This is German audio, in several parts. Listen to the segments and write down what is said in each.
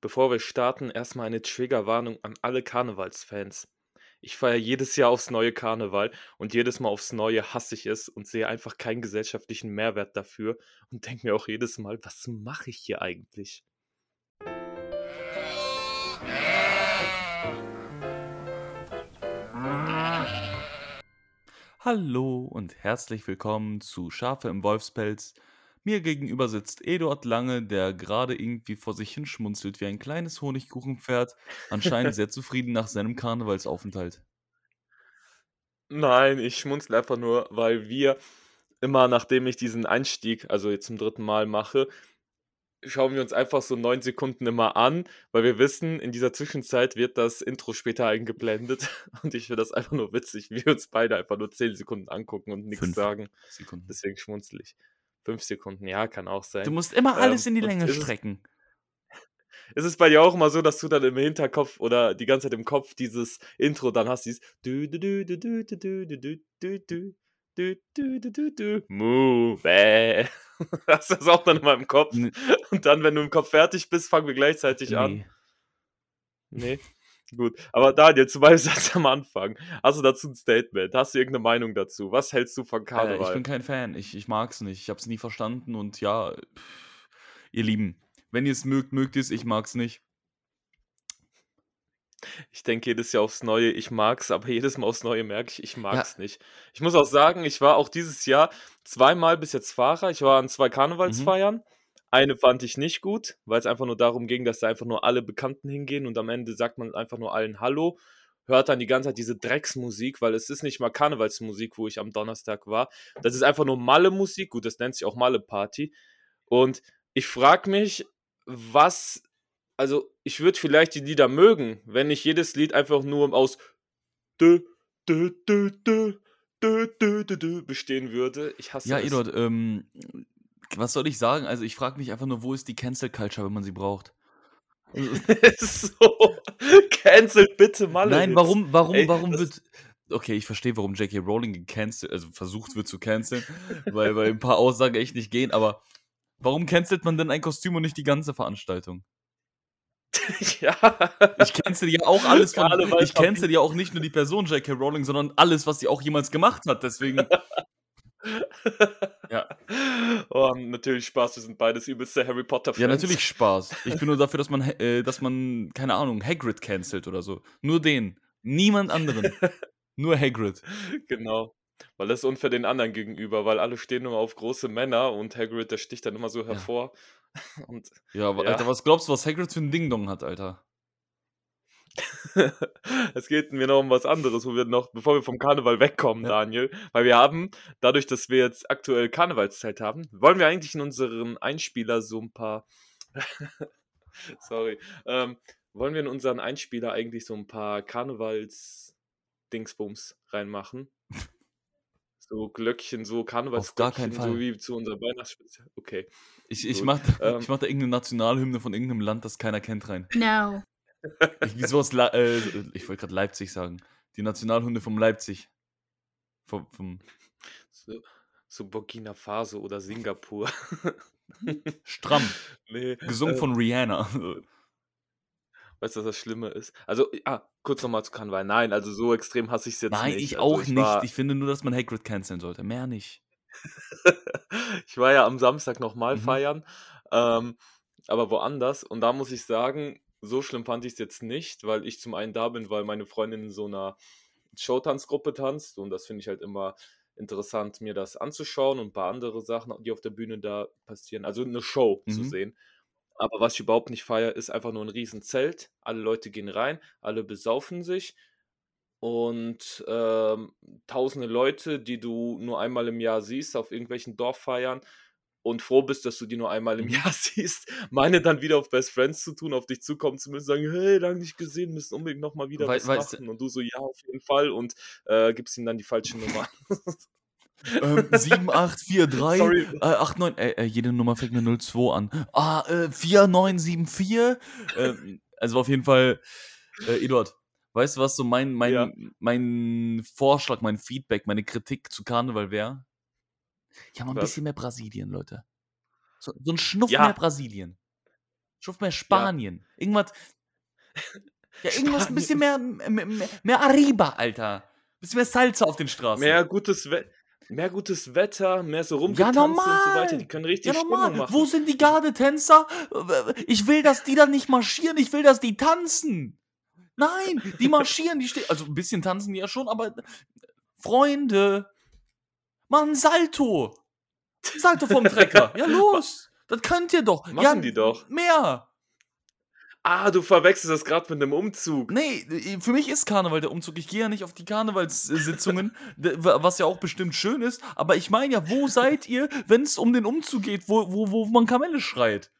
Bevor wir starten, erstmal eine Triggerwarnung an alle Karnevalsfans. Ich feiere jedes Jahr aufs neue Karneval und jedes Mal aufs Neue hasse ich es und sehe einfach keinen gesellschaftlichen Mehrwert dafür und denke mir auch jedes Mal, was mache ich hier eigentlich? Hallo und herzlich willkommen zu Schafe im Wolfspelz. Mir gegenüber sitzt Eduard Lange, der gerade irgendwie vor sich hin schmunzelt wie ein kleines Honigkuchenpferd, anscheinend sehr zufrieden nach seinem Karnevalsaufenthalt. Nein, ich schmunzle einfach nur, weil wir immer, nachdem ich diesen Einstieg, also jetzt zum dritten Mal mache, schauen wir uns einfach so neun Sekunden immer an, weil wir wissen, in dieser Zwischenzeit wird das Intro später eingeblendet und ich finde das einfach nur witzig, wie wir uns beide einfach nur zehn Sekunden angucken und nichts Fünf sagen. Sekunden. Deswegen schmunzle ich. Fünf Sekunden, ja, kann auch sein. Du musst immer alles ähm, in die Länge strecken. Ist es bei dir auch immer so, dass du dann im Hinterkopf oder die ganze Zeit im Kopf dieses Intro dann hast, dieses Move. Hast du das auch dann immer im Kopf? Und dann, wenn du im Kopf fertig bist, fangen wir gleichzeitig nee. an. Nee. Gut. Aber Daniel, zu meinem Satz am Anfang. Hast du dazu ein Statement? Hast du irgendeine Meinung dazu? Was hältst du von Äh, ich Karneval? bin kein Fan. Ich, ich mag's nicht. Ich hab's nie verstanden und ja, pff, ihr Lieben, wenn ihr es mögt, mögt ihr es. Ich mag's nicht. Ich denke jedes Jahr aufs Neue, ich mag's, aber jedes Mal aufs Neue merke ich, ich Ja, mag's nicht. Ich muss auch sagen, ich war auch dieses Jahr zweimal bis jetzt Fahrer. Ich war an zwei mhm. Eine fand ich nicht gut, weil es einfach nur darum ging, dass da einfach nur alle Bekannten hingehen und am Ende sagt man einfach nur allen Hallo, hört dann die ganze Zeit diese Drecksmusik, weil es ist nicht mal Karnevalsmusik, wo ich am Donnerstag war. Das ist einfach nur Malle-Musik. Gut, das nennt sich auch Malle-Party. Und ich frage mich, was, also ich würde vielleicht die Lieder mögen, wenn nicht jedes Lied einfach nur aus dö, dö, dö, dö, dö, dö, dö, dö bestehen würde. Ich hasse ja, es. Eduard, ähm, was soll ich sagen? Also ich frage mich einfach nur, wo ist die Cancel Culture, wenn man sie braucht? So, cancelt bitte nein, Malle-Hits. warum, warum, Ey, warum wird. Okay, ich verstehe, warum J.K. Rowling gecancelt, also versucht wird zu canceln, weil, weil ein paar Aussagen echt nicht gehen, aber warum cancelt man denn ein Kostüm und nicht die ganze Veranstaltung? ja. Ich cancel ja auch alles von. Karneval Ich cancel ja auch nicht nur die Person J.K. Rowling, sondern alles, was sie auch jemals gemacht hat. Deswegen. Ja. Oh, natürlich Spaß, wir sind beides übelste Harry Ja, Potter-Fans. natürlich Spaß. Ich bin nur dafür, dass man, äh, dass man, keine Ahnung, Hagrid cancelt oder so. Nur den. Niemand anderen. Nur Hagrid. Genau. Weil das ist unfair den anderen gegenüber, weil alle stehen immer auf große Männer und Hagrid, der sticht dann immer so Ja. hervor. Und Ja, aber ja, Alter, was glaubst du, was Hagrid für ein Ding-Dong hat, Alter? es geht mir noch um was anderes, wo wir noch, bevor wir vom Karneval wegkommen, Ja. Daniel, weil wir haben, dadurch, dass wir jetzt aktuell Karnevalszeit haben, wollen wir eigentlich in unseren Einspieler so ein paar, sorry, ähm, wollen wir in unseren Einspieler eigentlich so ein paar Karnevals-Dingsbums reinmachen? So Glöckchen, so Auf gar keinen Karnevalsglöckchen, so Fall. wie zu unserer Weihnachtsspezial. Okay, Ich, ich, gut. mach, ich Ähm, mach da irgendeine Nationalhymne von irgendeinem Land, das keiner kennt, rein. No. Ich, sowas, Le- äh, ich wollte gerade Leipzig sagen. Die Nationalhymne vom Leipzig. Vom, vom so, so Burkina Faso oder Singapur. Stramm. nee, Gesungen äh, von Rihanna. Weißt du, was das Schlimme ist? Also, ah, kurz nochmal zu Karneval. Nein, also so extrem hasse ich es jetzt Nein, nicht. ich Also auch ich nicht. Ich finde nur, dass man Hagrid canceln sollte. Mehr nicht. ich war ja am Samstag nochmal Mhm. feiern, ähm, aber woanders. Und da muss ich sagen, so schlimm fand ich es jetzt nicht, weil ich zum einen da bin, weil meine Freundin in so einer Showtanzgruppe tanzt und das finde ich halt immer interessant, mir das anzuschauen und ein paar andere Sachen, die auf der Bühne da passieren. Also eine Show zu Mhm. sehen. Aber was ich überhaupt nicht feiere, ist einfach nur ein Riesenzelt. Alle Leute gehen rein, alle besaufen sich und ähm, tausende Leute, die du nur einmal im Jahr siehst auf irgendwelchen Dorffeiern und froh bist, dass du die nur einmal im. Jahr siehst, meine dann wieder auf Best Friends zu tun, auf dich zukommen zu müssen, sagen, hey, lange nicht gesehen, müssen unbedingt nochmal wieder Wei was du, machen. Und du so, ja, auf jeden Fall und äh, gibst ihm dann die falsche Nummer. ähm, 7843, Sorry. äh, 89, äh, äh, jede Nummer fängt mit 02 an. Ah, äh, 4974. Ähm, also auf jeden Fall, äh, Eduard, weißt du, was so mein, Ja. mein, mein Vorschlag, mein Feedback, meine Kritik zu Karneval wäre? Ja, mal ein Was? bisschen mehr Brasilien, Leute. So, so ein Schnuff Ja. mehr Brasilien. Ich hoffe mehr Spanien. Ja. Irgendwas. Ja, irgendwas ein bisschen mehr, mehr, mehr Arriba, Alter. Ein bisschen mehr Salsa auf den Straßen. Mehr gutes Wetter. Mehr gutes Wetter, mehr so rumgetanzt ja, normal. und so weiter. Die können richtig ja, normal. Stimmung machen. Wo sind die Gardetänzer? Ich will, dass die dann nicht marschieren. Ich will, dass die tanzen. Nein, die marschieren. Die stehen. Also ein bisschen tanzen die ja schon, aber Freunde, Mann, Salto. Salto vom Trecker. Ja, los. Das könnt ihr doch. Machen ja, die doch. Mehr. Ah, du verwechselst das gerade mit einem Umzug. Nee, für mich ist Karneval der Umzug. Ich gehe ja nicht auf die Karnevalssitzungen, was ja auch bestimmt schön ist. Aber ich meine ja, wo seid ihr, wenn es um den Umzug geht, wo, wo, wo man Kamelle schreit?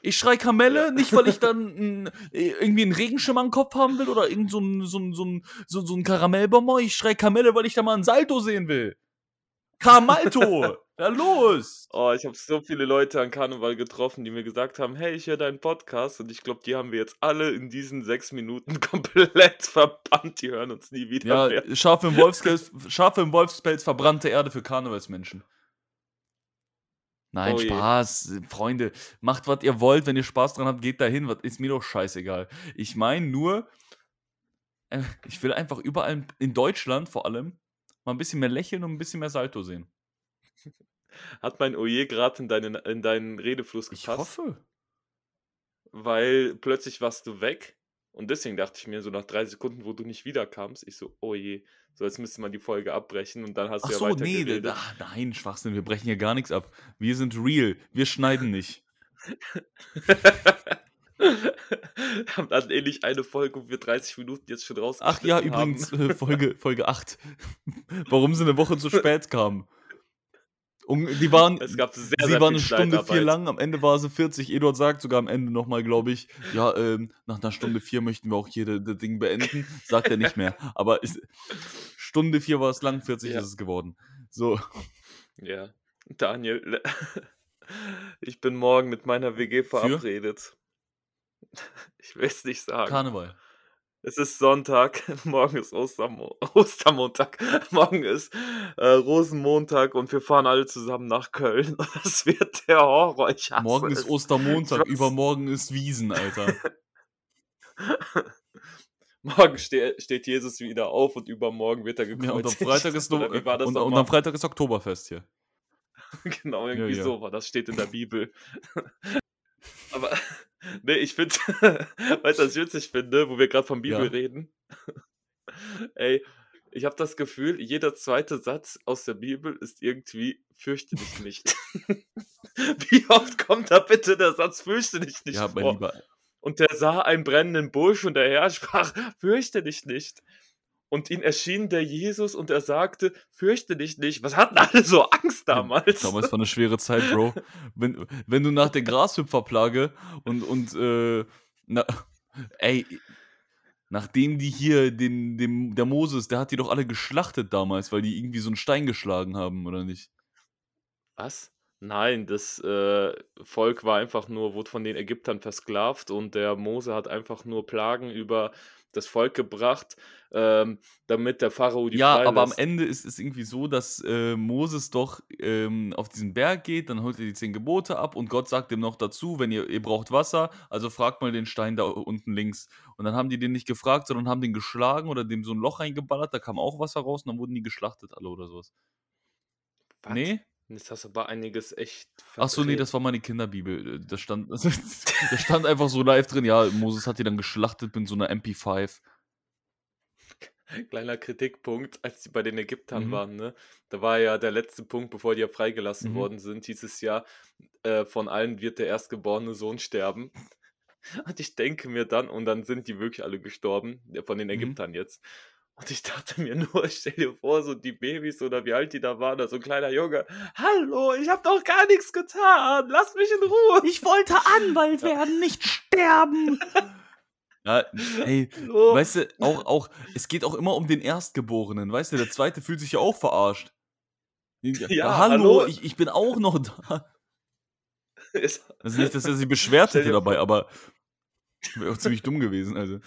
Ich schrei Kamelle, ja. nicht weil ich dann n, irgendwie einen Regenschirm am Kopf haben will oder irgend so ein, so ein, so ein, so, so ein Karamellbonbon. Ich schrei Kamelle, weil ich da mal ein Salto sehen will. Kamalto! Ja, los! Oh, ich habe so viele Leute an Karneval getroffen, die mir gesagt haben, hey, ich höre deinen Podcast und ich glaube, die haben wir jetzt alle in diesen sechs Minuten komplett verbannt. Die hören uns nie wieder ja, mehr. Schafe im, Wolfspelz, Schafe im Wolfspelz, verbrannte Erde für Karnevalsmenschen. Nein, oh Spaß, Freunde. Macht, was ihr wollt. Wenn ihr Spaß dran habt, geht dahin. Was ist mir doch scheißegal. Ich meine nur, äh, ich will einfach überall in Deutschland vor allem mal ein bisschen mehr lächeln und ein bisschen mehr Salto sehen. Hat mein Oje gerade in deinen, in deinen Redefluss gepasst? Ich hoffe. Weil plötzlich warst du weg und deswegen dachte ich mir so nach drei Sekunden, wo du nicht wiederkamst, ich so, oh je, so jetzt müsste man die Folge abbrechen und dann hast Ach du ja so, weiter nee, geredet. Ach, nein, Schwachsinn, wir brechen hier gar nichts ab. Wir sind real, wir schneiden nicht. haben dann ähnlich eine Folge, wo wir 30 Minuten jetzt schon raus Ach ja, übrigens, äh, Folge, Folge 8. Warum sie eine Woche zu spät kamen. Und die waren, es gab sehr, sie sehr war eine Stunde vier lang, am Ende war sie 40. Eduard sagt sogar am Ende nochmal, glaube ich, ja, ähm, nach einer Stunde vier möchten wir auch hier das Ding beenden. Sagt er nicht mehr. Aber ist, Stunde vier war es lang, 40 ja. ist es geworden. So. Ja, Daniel, ich bin morgen mit meiner WG verabredet. Für? Ich will es nicht sagen. Karneval. Es ist Sonntag, morgen ist Ostermo Ostermontag, morgen ist äh, Rosenmontag und wir fahren alle zusammen nach Köln. Das wird der Horror. Ich hasse morgen ist es. Ostermontag, übermorgen ist Wiesen, Alter. morgen ste steht Jesus wieder auf und übermorgen wird er gekreuzigt. Ja, und am Freitag ist, no und, und am Freitag ist Oktoberfest hier. genau, irgendwie ja, ja. so war das steht in der Bibel. Aber Nee, ich finde, weißt du, was ich witzig finde, wo wir gerade von Bibel ja. reden? Ey, ich habe das Gefühl, jeder zweite Satz aus der Bibel ist irgendwie fürchte dich nicht. Wie oft kommt da bitte der Satz fürchte dich nicht ja, vor? Mein Lieber. Und der sah einen brennenden Busch und der Herr sprach, fürchte dich nicht. Und ihm erschien der Jesus und er sagte, fürchte dich nicht. Was hatten alle so Angst damals? Damals war eine schwere Zeit, Bro. Wenn, wenn du nach der Grashüpferplage und, und äh, na, ey, nachdem die hier den, dem, der Moses, der hat die doch alle geschlachtet damals, weil die irgendwie so einen Stein geschlagen haben, oder nicht? Was? Nein, das äh, Volk war einfach nur, wurde von den Ägyptern versklavt und der Mose hat einfach nur Plagen über das Volk gebracht, ähm, damit der Pharao die Ja, aber am Ende ist es irgendwie so, dass äh, Moses doch ähm, auf diesen Berg geht, dann holt er die zehn Gebote ab und Gott sagt ihm noch dazu, wenn ihr, ihr braucht Wasser, also fragt mal den Stein da unten links. Und dann haben die den nicht gefragt, sondern haben den geschlagen oder dem so ein Loch reingeballert, da kam auch Wasser raus und dann wurden die geschlachtet alle oder sowas. Was? Nee? Jetzt hast du aber einiges echt. Ach so, nee, das war meine Kinderbibel. Da stand, da stand einfach so live drin, ja, Moses hat die dann geschlachtet mit so einer MP5. Kleiner Kritikpunkt, als die bei den Ägyptern mhm. waren, ne? Da war ja der letzte Punkt, bevor die ja freigelassen mhm. worden sind, dieses Jahr, äh, von allen wird der erstgeborene Sohn sterben. Und ich denke mir dann, und dann sind die wirklich alle gestorben, von den mhm. Ägyptern mhm. jetzt. Und ich dachte mir nur, stell dir vor, so die Babys oder wie alt die da waren, da so ein kleiner Junge. Hallo, ich hab doch gar nichts getan. Lass mich in Ruhe. Ich wollte Anwalt werden, nicht sterben. Ja, ey, oh. weißt du, auch, auch, es geht auch immer um den Erstgeborenen, weißt du, der Zweite fühlt sich ja auch verarscht. Ja, ja hallo, hallo. Ich, ich bin auch noch da. Also nicht, dass er sich beschwert hätte dabei, aber wäre auch ziemlich dumm gewesen, also.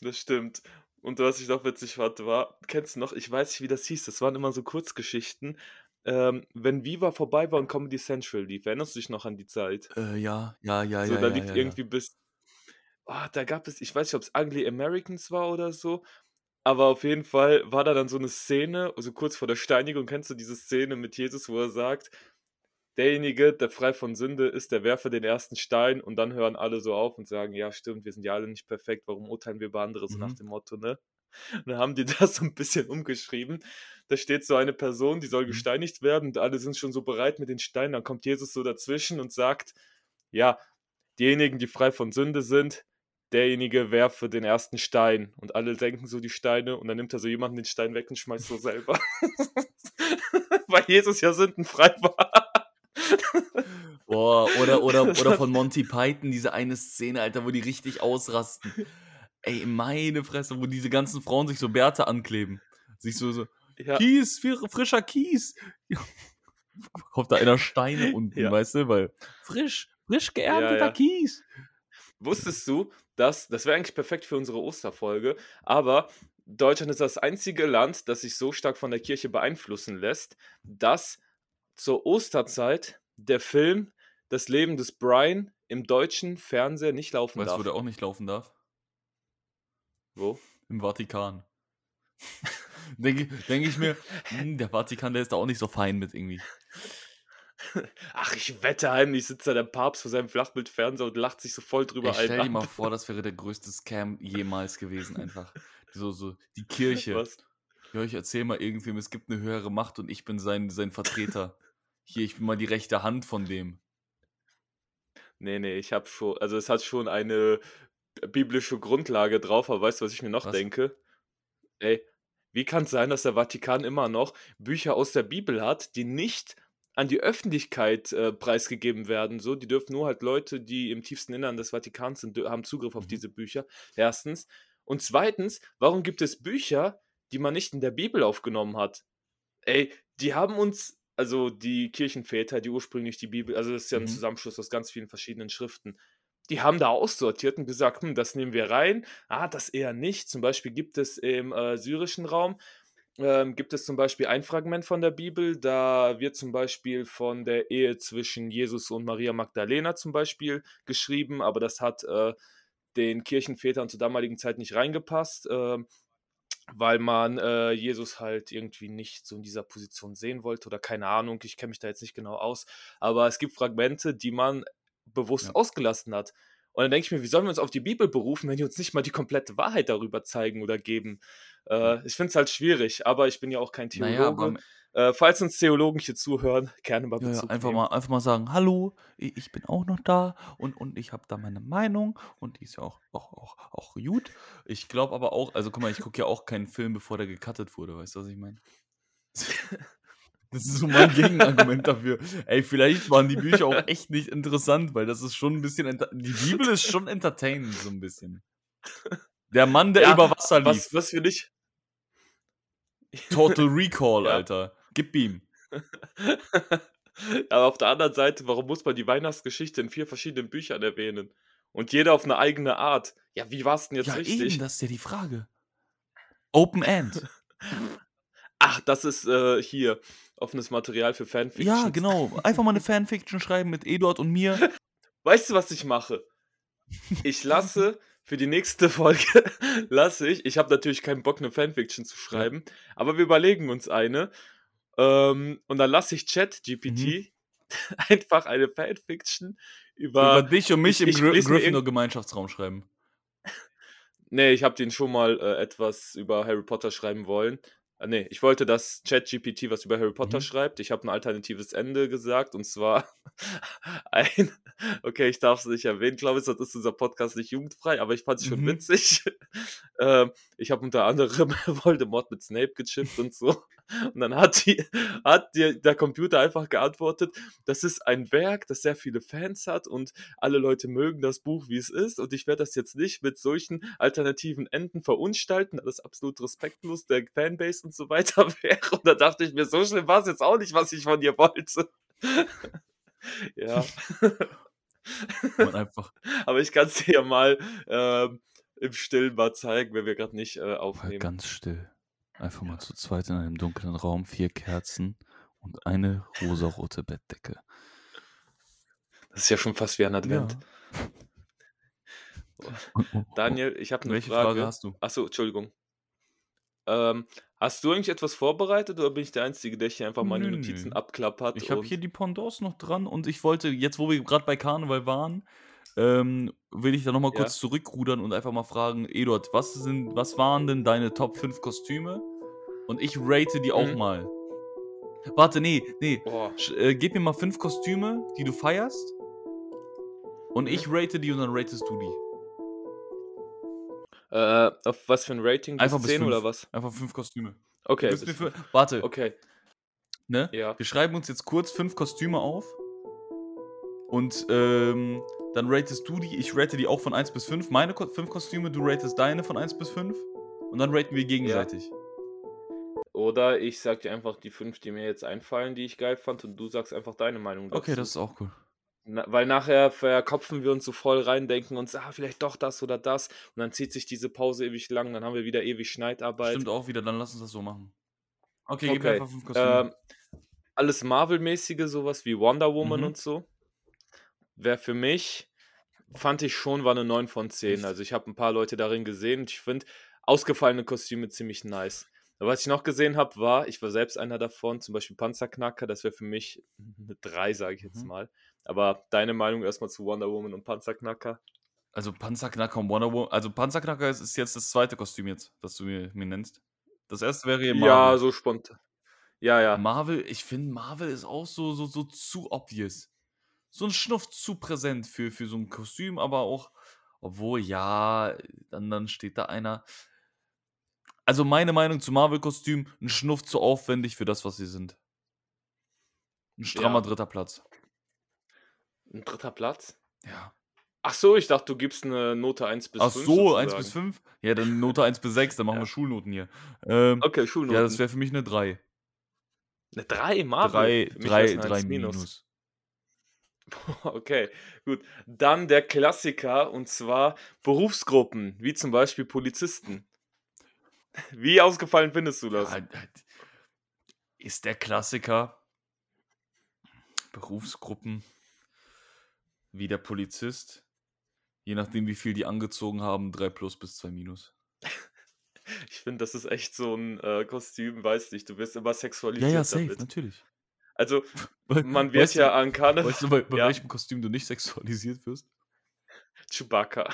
Das stimmt. Und was ich noch witzig fand, war, kennst du noch, ich weiß nicht, wie das hieß, das waren immer so Kurzgeschichten, ähm, wenn Viva vorbei war und Comedy Central lief. Erinnerst du dich noch an die Zeit? Äh, ja, ja, ja, So, ja, da ja, lief ja, ja. irgendwie bis ah, da gab es ich weiß nicht, ob's Ugly Americans war oder so, aber auf jeden Fall war da dann so 'ne Szene, so kurz vor der Steinigung. Kennst du diese Szene mit Jesus, wo er sagt: „Derjenige, der frei von Sünde ist, der werfe den ersten Stein.“ Und dann hören alle so auf und sagen: „Ja, stimmt, wir sind ja alle nicht perfekt. Warum urteilen wir über andere?“ So nach Mhm. dem Motto, ne? Und dann haben die das so 'n bisschen umgeschrieben. Da steht so eine Person, die soll Mhm. gesteinigt werden und alle sind schon so bereit mit den Steinen. Dann kommt Jesus so dazwischen und sagt: „Ja, diejenigen, die frei von Sünde sind, derjenige werfe den ersten Stein.“ Und alle senken so die Steine und dann nimmt er so jemanden den Stein weg und schmeißt so selber. Weil Jesus ja sündenfrei war. Boah, oder oder oder von Monty Python diese eine Szene, Alter, wo die richtig ausrasten. Ey, meine Fresse, wo diese ganzen Frauen sich so Bärte ankleben. Sich so so: Ja. „Kies, frischer Kies.“ Kauft da einer Steine unten, Ja. weißt du, weil frisch frisch geernteter ja. Kies. Wusstest du, dass das wäre eigentlich perfekt für unsere Osterfolge, aber Deutschland ist das einzige Land, das sich so stark von der Kirche beeinflussen lässt, dass zur Osterzeit der Film „Das Leben des Brian“ im deutschen Fernseher nicht laufen Weißt du, wo darf. der auch nicht laufen darf? Wo? Im Vatikan. Denke denke ich mir: „Hm, der Vatikan, der ist da auch nicht so fein mit irgendwie.“ Ach, ich wette, heimlich sitzt da der Papst vor seinem Flachbildfernseher und lacht sich so voll drüber einen stell dir mal vor, das wäre der größte Scam jemals gewesen einfach. So so die Kirche. Was? Ja, ich erzähle mal irgendwem, es gibt 'ne höhere Macht und ich bin sein sein Vertreter. Hier, ich bin mal die rechte Hand von dem. Ne, ne, ich habe schon also, es hat schon eine biblische Grundlage drauf, aber weißt du, was ich mir noch Was? denke? Ey, wie kann's sein, dass der Vatikan immer noch Bücher aus der Bibel hat, die nicht an die Öffentlichkeit, äh, preisgegeben werden, so? Die dürfen nur halt Leute, die im tiefsten Innern des Vatikans sind, haben Zugriff auf Mhm. diese Bücher, 1. Und 2., warum gibt es Bücher, die man nicht in der Bibel aufgenommen hat? Ey, die haben uns also, die Kirchenväter, die ursprünglich die Bibel also, das ist ja 'n Mhm. Zusammenschluss aus ganz vielen verschiedenen Schriften. Die haben da aussortiert und gesagt: „Hm, das nehmen wir rein. Ah, das eher nicht.“ Zum Beispiel gibt es im, äh, syrischen Raum ähm, gibt es zum Beispiel ein Fragment von der Bibel, da wird zum Beispiel von der Ehe zwischen Jesus und Maria Magdalena zum Beispiel geschrieben, aber das hat, äh, den Kirchenvätern zur damaligen Zeit nicht reingepasst, ähm, weil man, äh, Jesus halt irgendwie nicht so in dieser Position sehen wollte oder keine Ahnung, ich kenne mich da jetzt nicht genau aus. Aber es gibt Fragmente, die man bewusst Ja. ausgelassen hat. Und dann denke ich mir: „Wie sollen wir uns auf die Bibel berufen, wenn die uns nicht mal die komplette Wahrheit darüber zeigen oder geben?“ Ja. Äh, ich finde es halt schwierig, aber ich bin ja auch kein Theologe. am Äh, falls uns Theologen hier zuhören, gerne mal Ja, ja, Bezug einfach nehmen. mal einfach mal sagen: „Hallo, ich bin auch noch da und und ich habe da meine Meinung und die ist ja auch auch auch auch gut.“ Ich glaube aber auch also, guck mal, ich gucke ja auch keinen Film, bevor der gecuttet wurde, weißt du, was ich meine? Das ist so mein Gegenargument dafür. Ey, vielleicht waren die Bücher auch echt nicht interessant, weil das ist schon 'n bisschen die Bibel ist schon entertainend so 'n bisschen. Der Mann, der Ja, über Wasser was lief. was für dich Total Recall, Ja. Alter. Gib ihm. Aber auf der anderen Seite, warum muss man die Weihnachtsgeschichte in 4 verschiedenen Büchern erwähnen? Und jeder auf 'ne eigene Art. Ja, wie war's denn jetzt Ja, richtig? eben, das ist ja die Frage. Open End. Ach, das ist, äh, hier offenes Material für Ja, Fanfictions. genau. Einfach mal 'ne Fanfiction schreiben mit Eduard und mir. Weißt du, was ich mache? Ich lasse für die nächste Folge lasse ich ich habe natürlich keinen Bock, 'ne Fanfiction zu Ja. schreiben, aber wir überlegen uns eine, ähm, und dann lasse ich Mhm. ChatGPT einfach eine Fanfiction Über über dich und mich ich im irgend Gryffindor-Gemeinschaftsraum schreiben. Ne, ich habe den schon mal, äh, etwas über Harry Potter schreiben wollen. Ah, ne, ich wollte, dass ChatGPT was über Harry Potter Mhm. schreibt. Ich habe 'n alternatives Ende gesagt und zwar ein okay, ich darf's nicht erwähnen, glaube ich, sonst ist unser Podcast nicht jugendfrei, aber ich fand's schon Mhm. witzig. Ähm, ich habe unter anderem Voldemort mit Snape gechippt und so. Und dann hat die hat dir der Computer einfach geantwortet: „Das ist ein Werk, das sehr viele Fans hat und alle Leute mögen das Buch, wie es ist und ich werde das jetzt nicht mit solchen alternativen Enden verunstalten, da das absolut respektlos der Fanbase und so weiter wäre.“ Und da dachte ich mir: „So schlimm war's jetzt auch nicht, was ich von dir wollte.“ Ja. Einfach Aber ich kann's dir ja mal, ähm, im Stillen mal zeigen, wenn wir grad nicht, äh, aufnehmen. ganz still. Einfach mal zu zweit in einem dunklen Raum, 4 Kerzen Und eine rosarote Bettdecke. Das ist ja schon fast wie ein Advent. Ja. Daniel, ich habe eine Welche Frage. Frage hast du? Achso, Entschuldigung. Ähm, hast du eigentlich etwas vorbereitet oder bin ich der Einzige, der hier einfach meine Nö, Notizen nö. abklappert? Ich habe hier die Pendants noch dran und ich wollte, jetzt wo wir gerade bei Karneval waren, ähm, will ich da nochmal Ja. kurz zurückrudern und einfach mal fragen, Eduard, was, sind, was waren denn deine Top 5 Kostüme? Und ich rate die auch Mhm. mal. Warte, nee, nee. Äh, gib mir mal fünf Kostüme, die du feierst. Und Mhm. ich rate die und dann ratest du die. Äh, auf was für ein Rating? Bis Einfach bis 10 fünf. oder was? Einfach fünf Kostüme. Okay. Bis fünf. warte, Okay, ne? ja. Wir schreiben uns jetzt kurz fünf Kostüme auf. Und ähm, dann ratest du die. Ich rate die auch von 1 bis 5. Meine Ko fünf Kostüme, du ratest deine von 1 bis 5. Und dann raten wir gegenseitig. Oder ich sag dir einfach die fünf, die mir jetzt einfallen, die ich geil fand, und du sagst einfach deine Meinung dazu. Okay, das ist auch cool. Na, weil nachher verkopfen wir uns so voll rein, denken uns, ah, vielleicht doch das oder das. Und dann zieht sich diese Pause ewig lang, dann haben wir wieder ewig Schneidarbeit. Stimmt auch wieder, dann lass uns das so machen. Okay, gib mir Okay. einfach fünf Kostüme. Ähm, alles Marvel-mäßige, sowas wie Wonder Woman Mhm. und so. Wäre für mich, fand ich schon, war eine 9 von 10. Echt? Also ich habe ein paar Leute darin gesehen und ich finde ausgefallene Kostüme ziemlich nice. Aber was ich noch gesehen habe, war, ich war selbst einer davon, zum Beispiel Panzerknacker, das wäre für mich eine 3, sage ich jetzt Mhm. mal. Aber deine Meinung erstmal zu Wonder Woman und Panzerknacker? Also Panzerknacker und Wonder Woman. Also Panzerknacker ist, ist jetzt das zweite Kostüm jetzt, das du mir, mir nennst. Das erste wäre Marvel. Ja, so spontan. Ja, ja. Marvel, ich finde, Marvel ist auch so, so, so zu obvious. So ein Schnuff zu präsent für, für so ein Kostüm, aber auch, obwohl, ja, dann, dann steht da einer. Also meine Meinung zu Marvel-Kostüm, ein Schnuff zu aufwendig für das, was sie sind. Ein strammer Ja. dritter Platz. Ein dritter Platz? Ja. Ach so, ich dachte, du gibst eine Note 1 bis Ach 5. so, 1 bis sozusagen. 5? Ja, dann Note 1 bis 6, dann machen Ja. wir Schulnoten hier. Ähm, Okay, Schulnoten. ja, das wäre für mich eine 3. eine 3, Marvel? 3, Für mich 3, wär's eine 3 1 minus. Okay, gut. Dann der Klassiker und zwar Berufsgruppen, wie zum Beispiel Polizisten. Wie ausgefallen findest du das? Ja, ist der Klassiker Berufsgruppen wie der Polizist, je nachdem wie viel die angezogen haben, 3 plus bis 2 minus. Ich finde, das ist echt so ein äh, Kostüm, weiß nicht, du wirst immer Ja, sexualisiert ja, safe, damit. natürlich. Also, man wird weißt ja du, an Karneval. weißt du, bei, bei Ja. welchem Kostüm du nicht sexualisiert wirst? Chewbacca.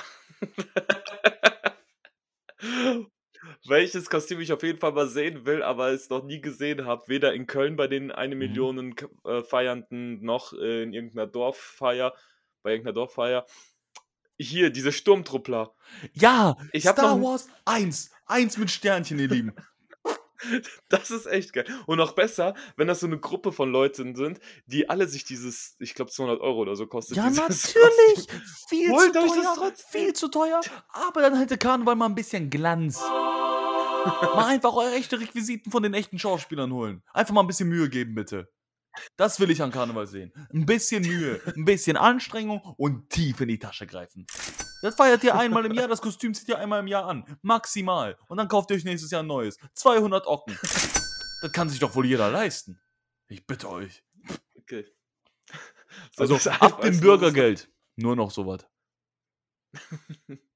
Welches Kostüm ich auf jeden Fall mal sehen will, aber es noch nie gesehen habe, weder in Köln bei den eine Mhm. Million K- äh, Feiernden noch äh, in irgendeiner Dorffeier, bei irgendeiner Dorffeier. Hier, diese Sturmtruppler. Ja, Ich Star noch- Wars 1. 1 mit Sternchen, ihr Lieben. Das ist echt geil. Und noch besser, wenn das so eine Gruppe von Leuten sind, die alle sich dieses, ich glaube 200 Euro oder so kostet. Ja, natürlich. Viel Holt zu teuer. Viel zu teuer. Aber dann hätte Karneval mal ein bisschen Glanz. mal einfach eure echte Requisiten von den echten Schauspielern holen. Einfach mal ein bisschen Mühe geben, bitte. Das will ich an Karneval sehen. Ein bisschen Mühe, ein bisschen Anstrengung und tief in die Tasche greifen. Das feiert ihr einmal im Jahr, das Kostüm zieht ihr einmal im Jahr an. Maximal. Und dann kauft ihr euch nächstes Jahr ein neues. 200 Ocken. Das kann sich doch wohl jeder leisten. Ich bitte euch. Okay. Also das ab dem so- Bürgergeld. Nur noch sowas.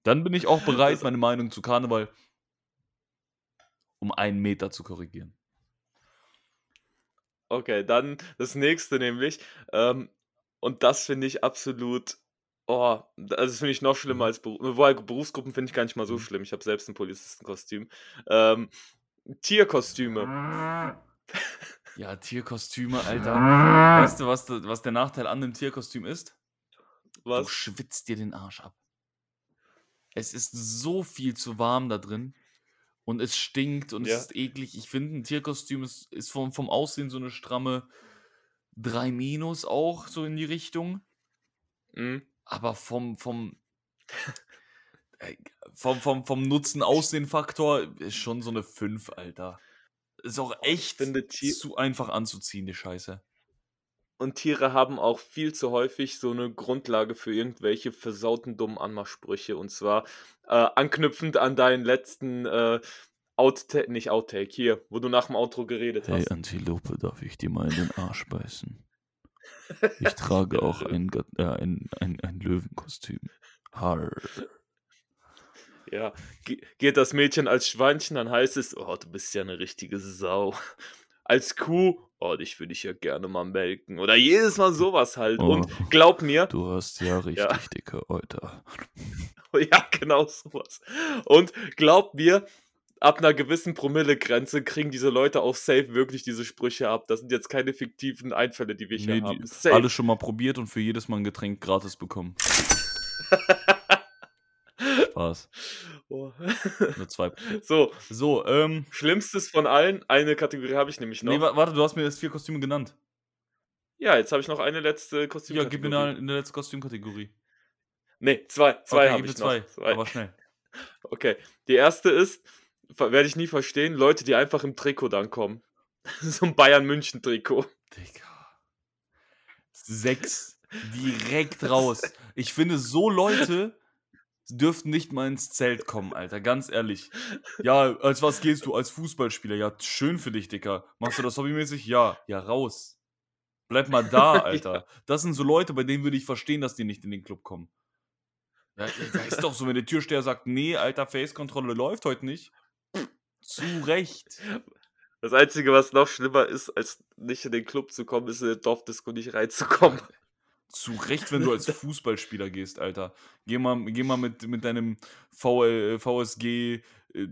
Dann bin ich auch bereit, meine Meinung zu Karneval um einen Meter zu korrigieren. Okay, dann das nächste nämlich. Ähm, und das finde ich absolut. Oh, also das finde ich noch schlimmer Mhm. als Beru wobei Berufsgruppen finde ich gar nicht mal so Mhm. schlimm. Ich habe selbst ein Polizistenkostüm. Ähm, Tierkostüme. Ja, Tierkostüme, Alter. Weißt du, was, was der Nachteil an dem Tierkostüm ist? Du Was? schwitzt dir den Arsch ab. Es ist so viel zu warm da drin. Und es stinkt und Ja. es ist eklig. Ich finde, ein Tierkostüm ist, ist vom, vom Aussehen so eine stramme 3 Minus auch, so in die Richtung. Mhm. Aber vom, vom, äh, vom, vom, vom Nutzen-Aussehen-Faktor ist schon so eine 5, Alter. Ist auch echt finde Tier- zu einfach anzuziehen, die Scheiße. Und Tiere haben auch viel zu häufig so eine Grundlage für irgendwelche versauten dummen Anmachsprüche. Und zwar äh, anknüpfend an deinen letzten äh, Outtake, nicht Outtake, hier, wo du nach dem Outro geredet Hey hast. Antilope, darf ich dir mal in den Arsch beißen? Ich trage auch ein, äh, ein, ein, ein Löwenkostüm. Harr. Ja, ge- geht das Mädchen als Schweinchen, dann heißt es, oh, du bist ja eine richtige Sau. Als Kuh, oh, dich würde ich ja gerne mal melken. Oder jedes Mal sowas halt. Und Oh. glaub mir, Du hast ja richtig Ja. dicke Euter. ja, genau sowas. Und glaub mir, ab einer gewissen Promillegrenze kriegen diese Leute auch safe wirklich diese Sprüche ab. Das sind jetzt keine fiktiven Einfälle, die wir hier Nee, haben. die, alles schon mal probiert und für jedes Mal ein Getränk gratis bekommen. Spaß. Oh. Nur zwei. so, So, ähm. schlimmstes von allen. Eine Kategorie habe ich nämlich noch. Nee, wa- warte, du hast mir jetzt vier Kostüme genannt. ja, jetzt habe ich noch eine letzte Kostüm. Ja, gib mir da in der letzten Kostümkategorie. Nee, zwei. Zwei okay, habe ich zwei, noch. Zwei. aber schnell. Okay. Die erste ist, werde ich nie verstehen, Leute, die einfach im Trikot dann kommen. so ein Bayern-München-Trikot. Digga. Sechs. Direkt raus. Ich finde, so Leute dürften nicht mal ins Zelt kommen, Alter. Ganz ehrlich. Ja, als was gehst du? Als Fußballspieler. Ja, schön für dich, Dicker. Machst du das hobbymäßig? Ja. Ja, raus. Bleib mal da, Alter. Das sind so Leute, bei denen würde ich verstehen, dass die nicht in den Club kommen. Ja, da ist doch so, wenn der Türsteher sagt, nee, Alter, Face-Kontrolle läuft heute nicht. Zu Recht. Das Einzige, was noch schlimmer ist, als nicht in den Club zu kommen, ist in den Dorfdisco nicht reinzukommen. Zu Recht, wenn du als Fußballspieler gehst, Alter. Geh mal, geh mal mit, mit deinem VL, VSG äh,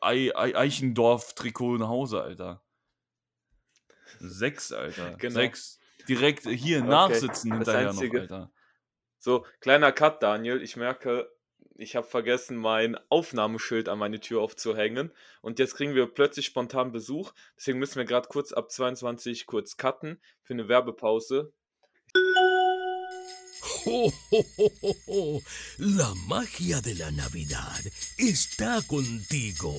Ei- Ei- Eichendorf-Trikot nach Hause, Alter. Sechs, Alter. Genau. Sechs. Direkt hier Okay, nachsitzen das hinterher Einzige- noch, Alter. So, kleiner Cut, Daniel. Ich merke, ich habe vergessen, mein Aufnahmeschild an meine Tür aufzuhängen. Und jetzt kriegen wir plötzlich spontan Besuch. Deswegen müssen wir gerade kurz ab 22 kurz cutten für eine Werbepause. ¡Oh, oh, oh, oh, oh! La magia de la Navidad está contigo.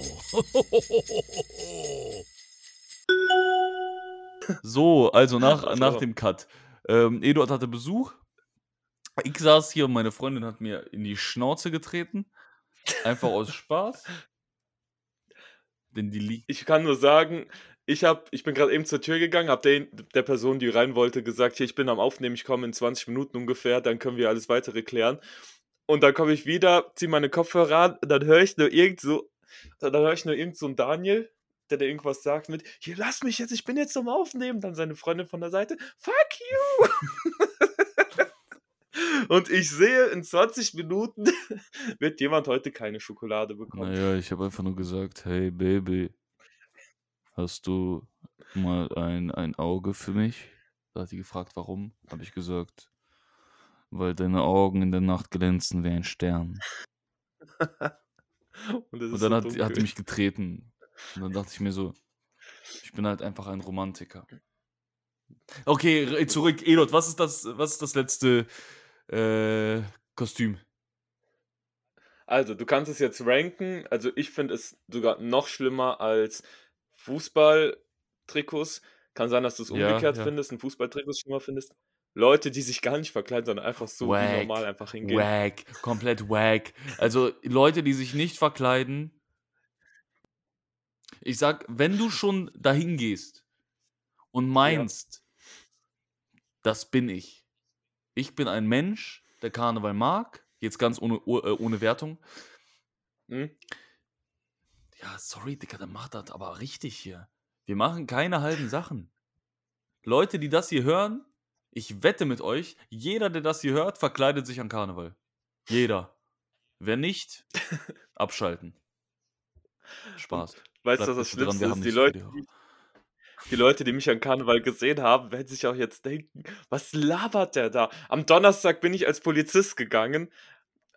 So, also nach, nach dem Cut. Ähm, Eduard hatte Besuch. Ich saß hier und meine Freundin hat mir in die Schnauze getreten. Einfach aus Spaß. Denn die liegt. Ich kann nur sagen, ich, hab, ich bin gerade eben zur Tür gegangen, habe der, Person, die rein wollte, gesagt, hier, ich bin am Aufnehmen, ich komme in 20 Minuten ungefähr, dann können wir alles weitere klären. Und dann komme ich wieder, ziehe meine Kopfhörer an, dann höre ich nur irgend so, dann höre ich nur irgend so einen Daniel, der da irgendwas sagt mit, hier, lass mich jetzt, ich bin jetzt zum Aufnehmen. Dann seine Freundin von der Seite, fuck you! Und ich sehe, in 20 Minuten wird jemand heute keine Schokolade bekommen. Naja, ich habe einfach nur gesagt, hey Baby, hast du mal ein, ein Auge für mich? Da hat die gefragt, warum. Habe ich gesagt, weil deine Augen in der Nacht glänzen wie ein Stern. Und, Und dann so hat, hat dunkel. die mich getreten. Und dann dachte ich mir so, ich bin halt einfach ein Romantiker. Okay, zurück. Elot, was ist das, was ist das letzte äh, Kostüm? Also, du kannst es jetzt ranken. Also, ich finde es sogar noch schlimmer als Fußballtrikots. Kann sein, dass du es Ja, umgekehrt ja. findest, ein Fußballtrikots schlimmer findest. Leute, die sich gar nicht verkleiden, sondern einfach so wie normal einfach hingehen. Wack, komplett wack. Also Leute, die sich nicht verkleiden. Ich sag, wenn du schon dahin gehst und meinst, das bin ich. Ich bin ein Mensch, der Karneval mag. Jetzt ganz ohne, oh- äh, ohne Wertung. Hm? Ja, sorry, Dicker, dann macht das aber richtig hier. Wir machen keine halben Sachen. Leute, die das hier hören, ich wette mit euch, jeder, der das hier hört, verkleidet sich an Karneval. Jeder. Wer nicht, abschalten. Spaß. Weißt du, was das dran, Schlimmste wir ist? haben Die Leute, die, die Leute, die mich an Karneval gesehen haben, werden sich auch jetzt denken, was labert der da? Am Donnerstag bin ich als Polizist gegangen,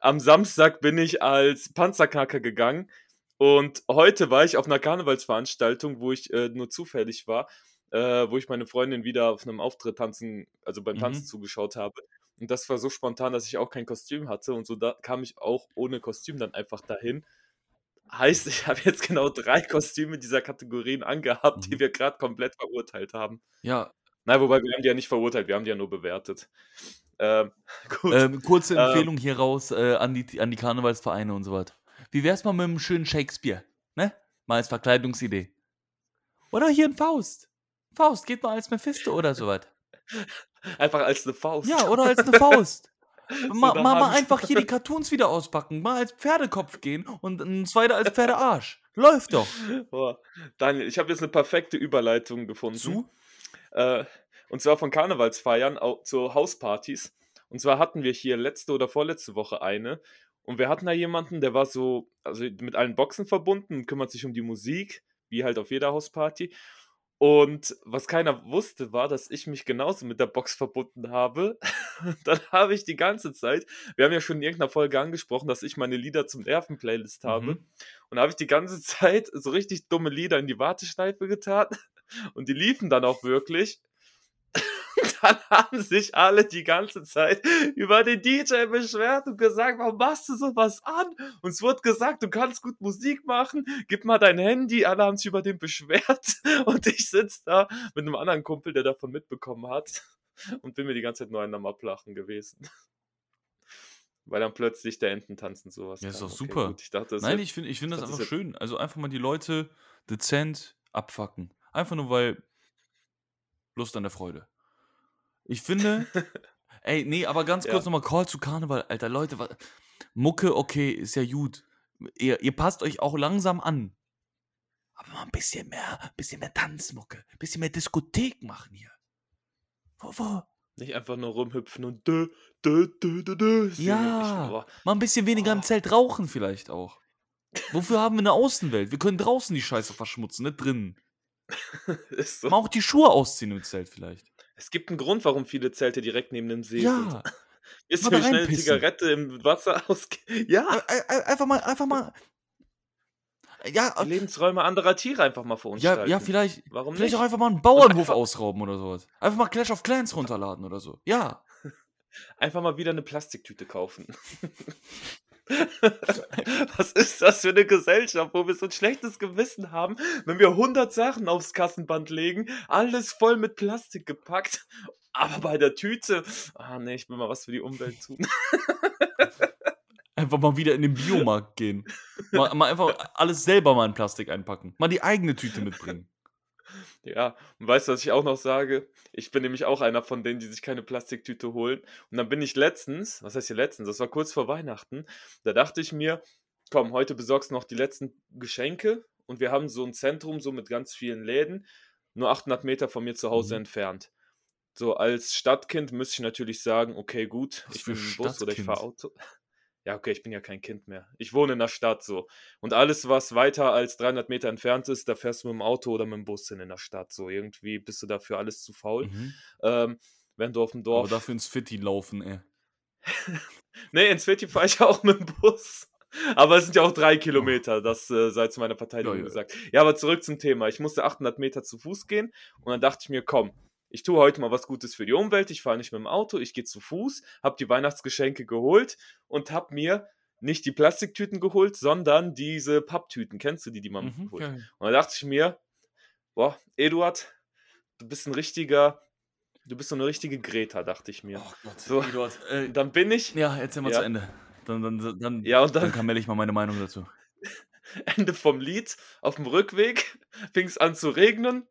am Samstag bin ich als Panzerknacker gegangen und heute war ich auf einer Karnevalsveranstaltung, wo ich äh, nur zufällig war, äh, wo ich meine Freundin wieder auf einem Auftritt tanzen, also beim Mhm. Tanzen zugeschaut habe. Und das war so spontan, dass ich auch kein Kostüm hatte und so da kam ich auch ohne Kostüm dann einfach dahin. Heißt, ich habe jetzt genau drei Kostüme dieser Kategorien angehabt, die Mhm. wir gerade komplett verurteilt haben. Ja, Nein, wobei wir haben die ja nicht verurteilt, wir haben die ja nur bewertet. Ähm, ähm, kurze Ähm. Empfehlung hier raus äh, an, die, an die Karnevalsvereine und so weiter. Wie wär's mal mit einem schönen Shakespeare? Ne? Mal als Verkleidungsidee. Oder hier ein Faust. Faust, geht mal als Mephisto oder sowas. Einfach als eine Faust. Ja, oder als eine Faust. Mal, mal, mal einfach hier die Cartoons wieder auspacken. Mal als Pferdekopf gehen und ein zweiter als Pferdearsch. Läuft doch. Boah. Daniel, ich habe jetzt eine perfekte Überleitung gefunden. Zu? Äh, und zwar von Karnevalsfeiern zu Hauspartys. Und zwar hatten wir hier letzte oder vorletzte Woche eine. Und wir hatten da jemanden, der war so, also mit allen Boxen verbunden und kümmert sich um die Musik, wie halt auf jeder Hausparty. Und was keiner wusste, war, dass ich mich genauso mit der Box verbunden habe. Dann habe ich die ganze Zeit, wir haben ja schon in irgendeiner Folge angesprochen, dass ich meine Lieder zum Nerven-Playlist habe. Mhm. Und da habe ich die ganze Zeit so richtig dumme Lieder in die Warteschleife getan. Und die liefen dann auch wirklich. Dann haben sich alle die ganze Zeit über den DJ beschwert und gesagt, warum machst du sowas an? Und es wurde gesagt, du kannst gut Musik machen, gib mal dein Handy. Alle haben sich über den beschwert. Und ich sitze da mit einem anderen Kumpel, der davon mitbekommen hat. Und bin mir die ganze Zeit nur einen am Ablachen gewesen. Weil dann plötzlich der Ententanz und sowas Ja, ist kam. doch Okay, super. gut, ich dachte, Nein, ich finde ich find das das ist einfach schön. Also einfach mal die Leute dezent abfacken. Einfach nur, weil Lust an der Freude. Ich finde, ey, nee, aber ganz kurz Ja. nochmal Call zu Karneval, Alter. Leute, wa- Mucke, okay, ist ja gut. Ihr, ihr passt euch auch langsam an. Aber mal ein bisschen mehr, ein bisschen mehr Tanzmucke, ein bisschen mehr Diskothek machen hier. Wo, wo? Nicht einfach nur rumhüpfen und dö, dö, dö, dö, dö. Ja. Ich, Mal ein bisschen weniger im Oh. Zelt rauchen vielleicht auch. Wofür haben wir eine Außenwelt? Wir können draußen die Scheiße verschmutzen, nicht drinnen. ist so. Mal auch die Schuhe ausziehen im Zelt vielleicht. Es gibt einen Grund, warum viele Zelte direkt neben dem See sind. Ja, Ist Mal mir schnell eine. Zigarette im Wasser ausgehen. Ja, einfach mal, einfach mal. Ja, Lebensräume anderer Tiere einfach mal ja, verunstalten. ja, vielleicht, Warum vielleicht nicht? auch einfach mal einen Bauernhof ausrauben oder sowas. Einfach mal Clash of Clans runterladen oder so. Ja. Einfach mal wieder eine Plastiktüte kaufen. Was ist das für eine Gesellschaft, wo wir so ein schlechtes Gewissen haben, wenn wir 100 Sachen aufs Kassenband legen, alles voll mit Plastik gepackt, aber bei der Tüte, ah nee, ich will mal was für die Umwelt tun. Einfach mal wieder in den Biomarkt gehen. Mal, mal einfach alles selber mal in Plastik einpacken. Mal die eigene Tüte mitbringen. Ja, und weißt du, was ich auch noch sage? Ich bin nämlich auch einer von denen, die sich keine Plastiktüte holen. Und dann bin ich letztens, was heißt hier letztens? Das war kurz vor Weihnachten. Da dachte ich mir, komm, heute besorgst du noch die letzten Geschenke. Und wir haben so ein Zentrum, so mit ganz vielen Läden, nur 800 Meter von mir zu Hause Mhm. entfernt. So als Stadtkind müsste ich natürlich sagen, okay, gut, Was ich bin im Bus oder ich fahre Auto. Ja, okay, ich bin ja kein Kind mehr. Ich wohne in der Stadt so. Und alles, was weiter als 300 Meter entfernt ist, da fährst du mit dem Auto oder mit dem Bus hin in der Stadt. So irgendwie bist du dafür alles zu faul. Mhm. Ähm, wenn du auf dem Aber Dorf. dafür ins Fitti laufen, ey. nee, ins City fahre ich auch mit dem Bus. Aber es sind ja auch drei Kilometer, das äh, sei zu meiner Verteidigung Ja, ja. gesagt. Ja, aber zurück zum Thema. Ich musste 800 Meter zu Fuß gehen und dann dachte ich mir, komm, ich tue heute mal was Gutes für die Umwelt. Ich fahre nicht mit dem Auto, ich gehe zu Fuß, habe die Weihnachtsgeschenke geholt und habe mir nicht die Plastiktüten geholt, sondern diese Papptüten. Kennst du die, die man Mhm, holt? ja. Und da dachte ich mir, boah, Eduard, du bist ein richtiger, du bist so eine richtige Greta, dachte ich mir. Oh Gott. So. Eduard, äh, dann bin ich, ja, erzähl mal Ja. zu Ende. Dann, dann, dann, ja, und dann dann kann Mel ich mal meine Meinung dazu. Ende vom Lied, auf dem Rückweg fing es an zu regnen.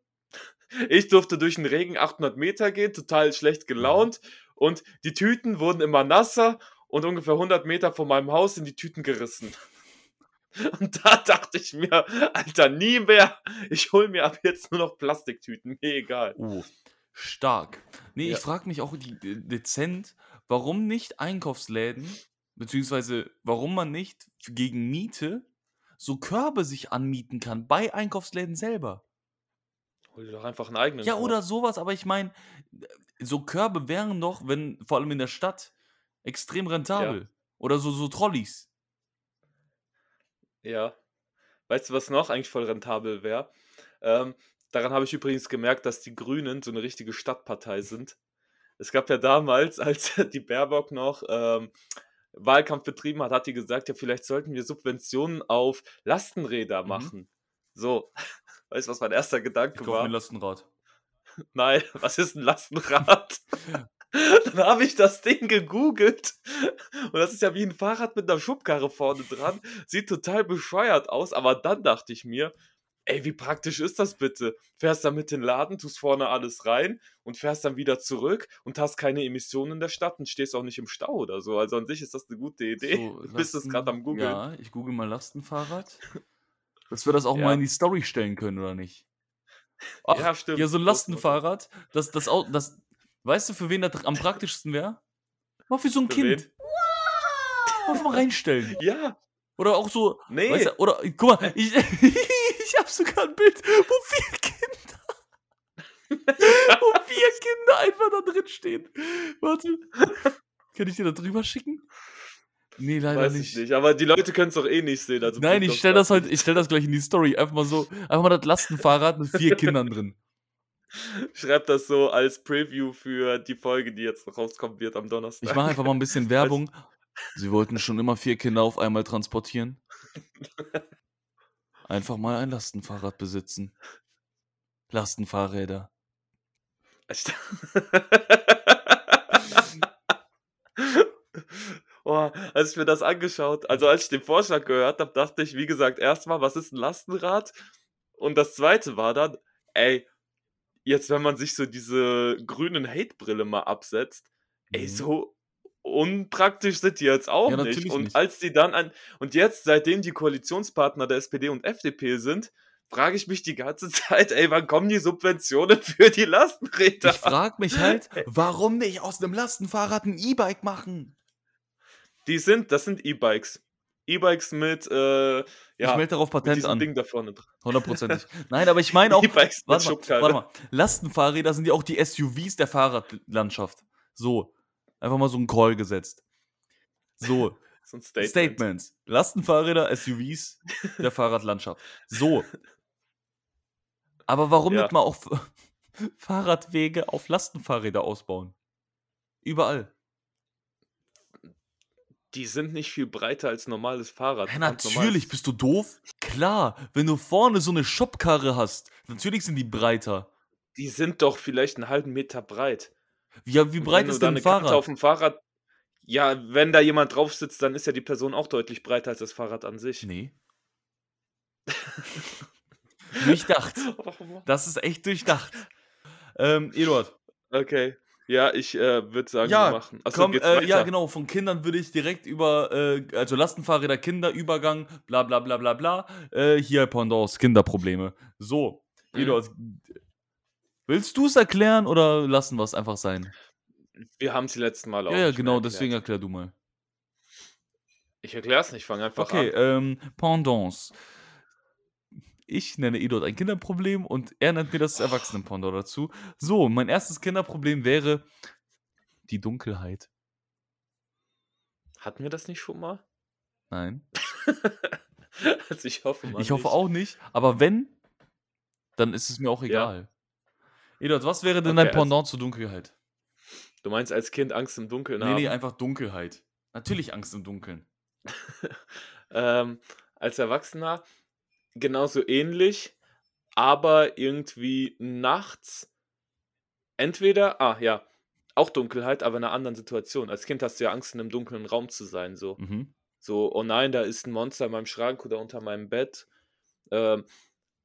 Ich durfte durch den Regen 800 Meter gehen, total schlecht gelaunt. Und die Tüten wurden immer nasser und ungefähr 100 Meter von meinem Haus sind die Tüten gerissen. Und da dachte ich mir, Alter, nie mehr. Ich hole mir ab jetzt nur noch Plastiktüten, mir egal. Oh, stark. Nee, Ja. ich frage mich auch dezent, warum nicht Einkaufsläden, beziehungsweise warum man nicht gegen Miete so Körbe sich anmieten kann bei Einkaufsläden selber. Hol dir doch einfach einen eigenen. Ja, Korb. oder sowas, aber ich meine, so Körbe wären doch, wenn, vor allem in der Stadt, extrem rentabel. Oder so, so Trolleys. Ja. Weißt du, was noch eigentlich voll rentabel wäre? Ähm, daran habe ich übrigens gemerkt, dass die Grünen so eine richtige Stadtpartei sind. Es gab ja damals, als die Baerbock noch ähm, Wahlkampf betrieben hat, hat die gesagt, ja, vielleicht sollten wir Subventionen auf Lastenräder Mhm. machen. So, weißt du, was mein erster Ich Gedanke mir war? ein Lastenrad. Nein, was ist ein Lastenrad? Dann habe ich das Ding gegoogelt und das ist ja wie ein Fahrrad mit einer Schubkarre vorne dran. Sieht total bescheuert aus, aber dann dachte ich mir, ey, wie praktisch ist das bitte? Fährst dann mit den Laden, tust vorne alles rein und fährst dann wieder zurück und hast keine Emissionen in der Stadt und stehst auch nicht im Stau oder so. Also an sich ist das eine gute Idee. So, du bist es gerade am googeln. Ja, ich google mal Lastenfahrrad. Dass wir das auch Ja. mal in die Story stellen können, oder nicht? Ach, Ja, stimmt. Ja, so ein Lastenfahrrad, das, das, Au- das, weißt du, für wen das am praktischsten wäre? Mal für so ein Für Kind. wen? Einfach mal reinstellen. Ja, Oder auch so, nee. weißt du, oder, guck mal, ich, ich hab sogar ein Bild, wo vier Kinder, wo vier Kinder einfach da drin stehen. Warte, kann ich dir da drüber schicken? Nee, leider Weiß nicht. ich nicht. Aber die Leute können es doch eh nicht sehen. Also Nein, ich doch stell das heute, ich stell das gleich in die Story. Einfach mal so, einfach mal das Lastenfahrrad mit vier Kindern drin. Schreib das so als Preview für die Folge, die jetzt noch rauskommen wird am Donnerstag. Ich mache einfach mal ein bisschen Werbung. Sie wollten schon immer vier Kinder auf einmal transportieren. Einfach mal ein Lastenfahrrad besitzen. Lastenfahrräder. Oh, als ich mir das angeschaut, also als ich den Vorschlag gehört habe, dachte ich, wie gesagt, erstmal, was ist ein Lastenrad? Und das zweite war dann, ey, jetzt wenn man sich so diese grünen Hate-Brille mal absetzt, ey, Mhm. so unpraktisch sind die jetzt auch Ja, nicht. Und nicht. als die dann an, und jetzt, seitdem die Koalitionspartner der SPD und FDP sind, frage ich mich die ganze Zeit, ey, wann kommen die Subventionen für die Lastenräder? Ich frage mich halt, warum nicht aus einem Lastenfahrrad ein E-Bike machen? Die sind, das sind E-Bikes. E-Bikes mit, äh, ich ja, melde darauf Patent an. Ding da vorne dran. Hundertprozentig. Nein, aber ich meine auch, E-Bikes warte mal, warte mal, Lastenfahrräder sind ja auch die SUVs der Fahrradlandschaft. So, einfach mal so ein Call gesetzt. So, So ein Statement. Statements. Lastenfahrräder, SUVs der Fahrradlandschaft. So. Aber warum Ja. nicht mal auch Fahrradwege auf Lastenfahrräder ausbauen? Überall. Die sind nicht viel breiter als normales Fahrrad. Ja, natürlich, bist du doof? Klar, wenn du vorne so eine Schubkarre hast, natürlich sind die breiter. Die sind doch vielleicht einen halben Meter breit. Ja, wie breit ist denn ein eine Kante Fahrrad? auf dem Fahrrad. Ja, wenn da jemand drauf sitzt, dann ist ja die Person auch deutlich breiter als das Fahrrad an sich. Nee. durchdacht. Das ist echt durchdacht. Ähm, Eduard. Okay. Ja, ich äh, würde sagen, Ja, wir machen. Achso, Komm, äh, ja, genau, von Kindern würde ich direkt über, äh, also Lastenfahrräder, Kinderübergang, bla bla bla bla bla. Äh, hier Pendants, Kinderprobleme. So, Mhm. Eduard, willst du es erklären oder lassen wir es einfach sein? Wir haben es die letzten Mal auch. ja, ja, genau, deswegen erklär du mal. Ich erkläre es nicht, fang einfach Okay, an. ähm, Pendants. Ich nenne Eduard ein Kinderproblem und er nennt mir das Erwachsenenpendant dazu. So, mein erstes Kinderproblem wäre die Dunkelheit. Hatten wir das nicht schon mal? Nein. also ich hoffe mal. Ich hoffe nicht. auch nicht, aber wenn, dann ist es mir auch Ja. egal. Eduard, was wäre denn Okay, dein also- Pendant zur Dunkelheit? Du meinst als Kind Angst im Dunkeln Nee, haben? nee, einfach Dunkelheit. Natürlich Angst im Dunkeln. ähm, als Erwachsener genauso ähnlich, aber irgendwie nachts entweder, ah ja, auch Dunkelheit, aber in einer anderen Situation. Als Kind hast du ja Angst, in einem dunklen Raum zu sein, so. Mhm. So, oh nein, da ist ein Monster in meinem Schrank oder unter meinem Bett. Ähm,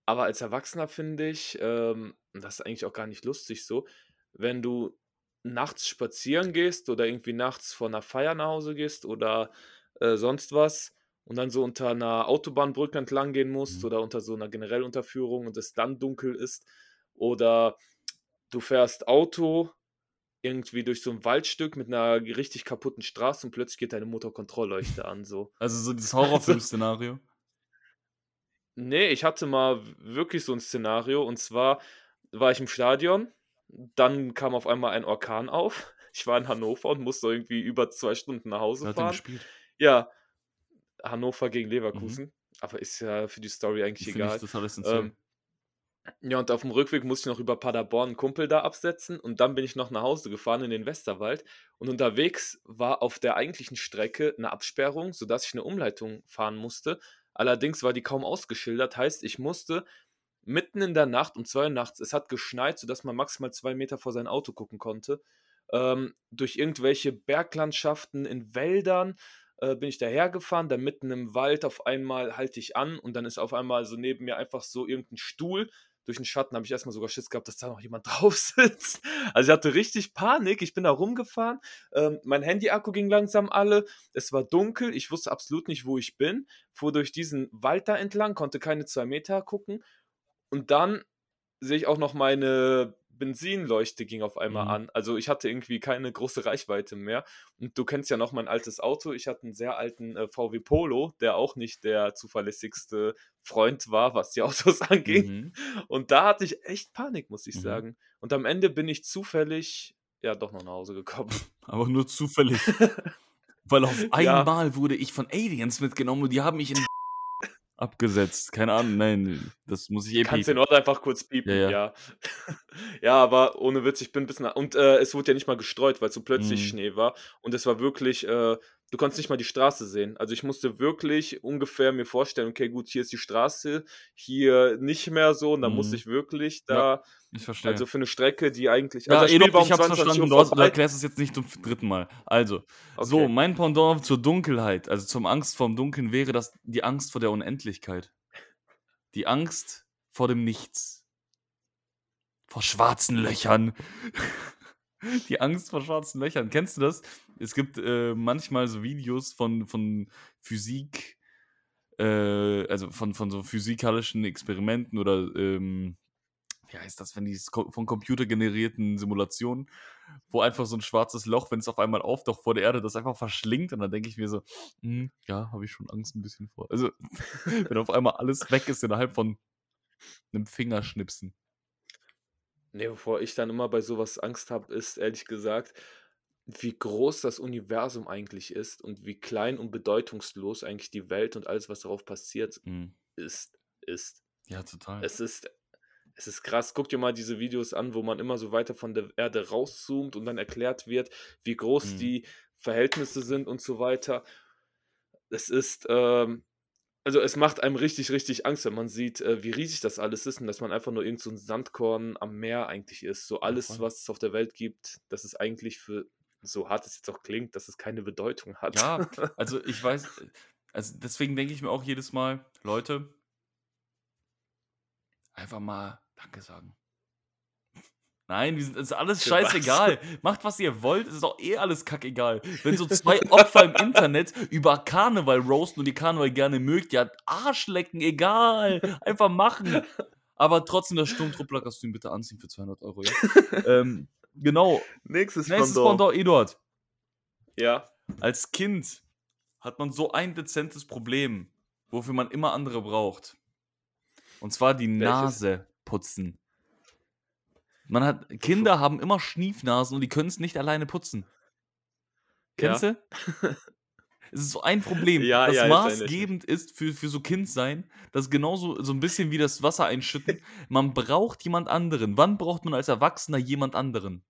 aber als Erwachsener finde ich, ähm, das ist eigentlich auch gar nicht lustig so, wenn du nachts spazieren gehst oder irgendwie nachts von einer Feier nach Hause gehst oder äh, sonst was und dann so unter einer Autobahnbrücke entlang gehen musst Mhm. oder unter so einer Generellunterführung und es dann dunkel ist oder du fährst Auto irgendwie durch so ein Waldstück mit einer richtig kaputten Straße und plötzlich geht deine Motorkontrollleuchte an, so. Also so dieses Horrorfilm-Szenario. Nee, ich hatte mal wirklich so ein Szenario und zwar war ich im Stadion, dann kam auf einmal ein Orkan auf. Ich war in Hannover und musste irgendwie über zwei Stunden nach Hause fahren. gespielt? Ja, Hannover gegen Leverkusen. Mhm. Aber ist ja für die Story eigentlich Finde egal. ich total. Ähm, ja, und auf dem Rückweg musste ich noch über Paderborn einen Kumpel da absetzen und dann bin ich noch nach Hause gefahren in den Westerwald und unterwegs war auf der eigentlichen Strecke eine Absperrung, sodass ich eine Umleitung fahren musste. Allerdings war die kaum ausgeschildert, heißt, ich musste mitten in der Nacht um zwei Uhr nachts, es hat geschneit, sodass man maximal zwei Meter vor sein Auto gucken konnte, ähm, durch irgendwelche Berglandschaften in Wäldern äh, bin ich dahergefahren, dann mitten im Wald auf einmal halte ich an und dann ist auf einmal so neben mir einfach so irgendein Stuhl. Durch den Schatten habe ich erstmal sogar Schiss gehabt, dass da noch jemand drauf sitzt. Also ich hatte richtig Panik. Ich bin da rumgefahren. Ähm, mein Handy-Akku ging langsam alle. Es war dunkel. Ich wusste absolut nicht, wo ich bin. Fuhr durch diesen Wald da entlang, konnte keine zwei Meter gucken. Und dann sehe ich auch noch meine Benzinleuchte ging auf einmal Mhm. an. Also ich hatte irgendwie keine große Reichweite mehr. Und du kennst ja noch mein altes Auto. Ich hatte einen sehr alten äh, VW Polo, der auch nicht der zuverlässigste Freund war, was die Autos anging. Mhm. Und da hatte ich echt Panik, muss ich Mhm. sagen. Und am Ende bin ich zufällig ja doch noch nach Hause gekommen. Aber nur zufällig. Weil auf Ja. einmal wurde ich von Aliens mitgenommen und die haben mich in abgesetzt. Keine Ahnung, nein, das muss ich eh Kannst piepen. den Ort einfach kurz piepen, Ja, ja. ja. Ja, aber ohne Witz, ich bin ein bisschen. Und äh, es wurde ja nicht mal gestreut, weil so plötzlich Mhm. Schnee war. Und es war wirklich, äh, du konntest nicht mal die Straße sehen. Also ich musste wirklich ungefähr mir vorstellen, okay, gut, hier ist die Straße, hier nicht mehr so. Und dann musste Mhm. ich wirklich Ja, da, Ich verstehe. also für eine Strecke, die eigentlich. ja, also das war um ich hab's 22 verstanden, du, du erklärst es jetzt nicht zum dritten Mal. Also, so, Okay. mein Pendant zur Dunkelheit, also zum Angst vorm Dunkeln, wäre das die Angst vor der Unendlichkeit. Die Angst vor dem Nichts. Vor schwarzen Löchern. Die Angst vor schwarzen Löchern. Kennst du das? Es gibt äh, manchmal so Videos von, von Physik, äh, also von, von so physikalischen Experimenten oder ähm, wie heißt das, wenn die von Computer generierten Simulationen, wo einfach so ein schwarzes Loch, wenn es auf einmal auftaucht vor der Erde, das einfach verschlingt und dann denke ich mir so, hm, ja, habe ich schon Angst ein bisschen vor. Also, wenn auf einmal alles weg ist innerhalb von einem Fingerschnipsen. Nee, wovor ich dann immer bei sowas Angst habe, ist ehrlich gesagt, wie groß das Universum eigentlich ist und wie klein und bedeutungslos eigentlich die Welt und alles, was darauf passiert, Mhm. ist. ist. Ja, total. Es ist es ist krass. Guck dir mal diese Videos an, wo man immer so weiter von der Erde rauszoomt und dann erklärt wird, wie groß Mhm. die Verhältnisse sind und so weiter. Es ist, ähm also, es macht einem richtig, richtig Angst, wenn man sieht, äh, wie riesig das alles ist und dass man einfach nur irgend so 'n Sandkorn am Meer eigentlich ist. So alles, was es auf der Welt gibt, das ist eigentlich für so hart es jetzt auch klingt, dass es keine Bedeutung hat. Ja, also ich weiß, also deswegen denke ich mir auch jedes Mal, Leute, einfach mal Danke sagen. Nein, die sind, ist alles Für was? scheißegal. Macht, was ihr wollt, ist doch eh alles kackegal. Wenn so zwei Opfer im Internet über Karneval roasten und die Karneval gerne mögt, ja, Arschlecken, egal. Einfach machen. Aber trotzdem das Sturmtruppler-Kostüm bitte anziehen für 200 Euro, ja? ähm, genau. Nächstes Nächstes. Pendant, Eduard. Ja. Als Kind hat man so ein dezentes Problem, wofür man immer andere braucht. Und zwar die Welches? Nase putzen. Man hat, Kinder haben immer Schniefnasen und die können es nicht alleine putzen. Kennst Ja. du? Es ist so ein Problem, Ja, das ja, maßgebend ist für, für so Kindsein. Das ist genauso so ein bisschen wie das Wasser einschütten. Man braucht jemand anderen. Wann braucht man als Erwachsener jemand anderen?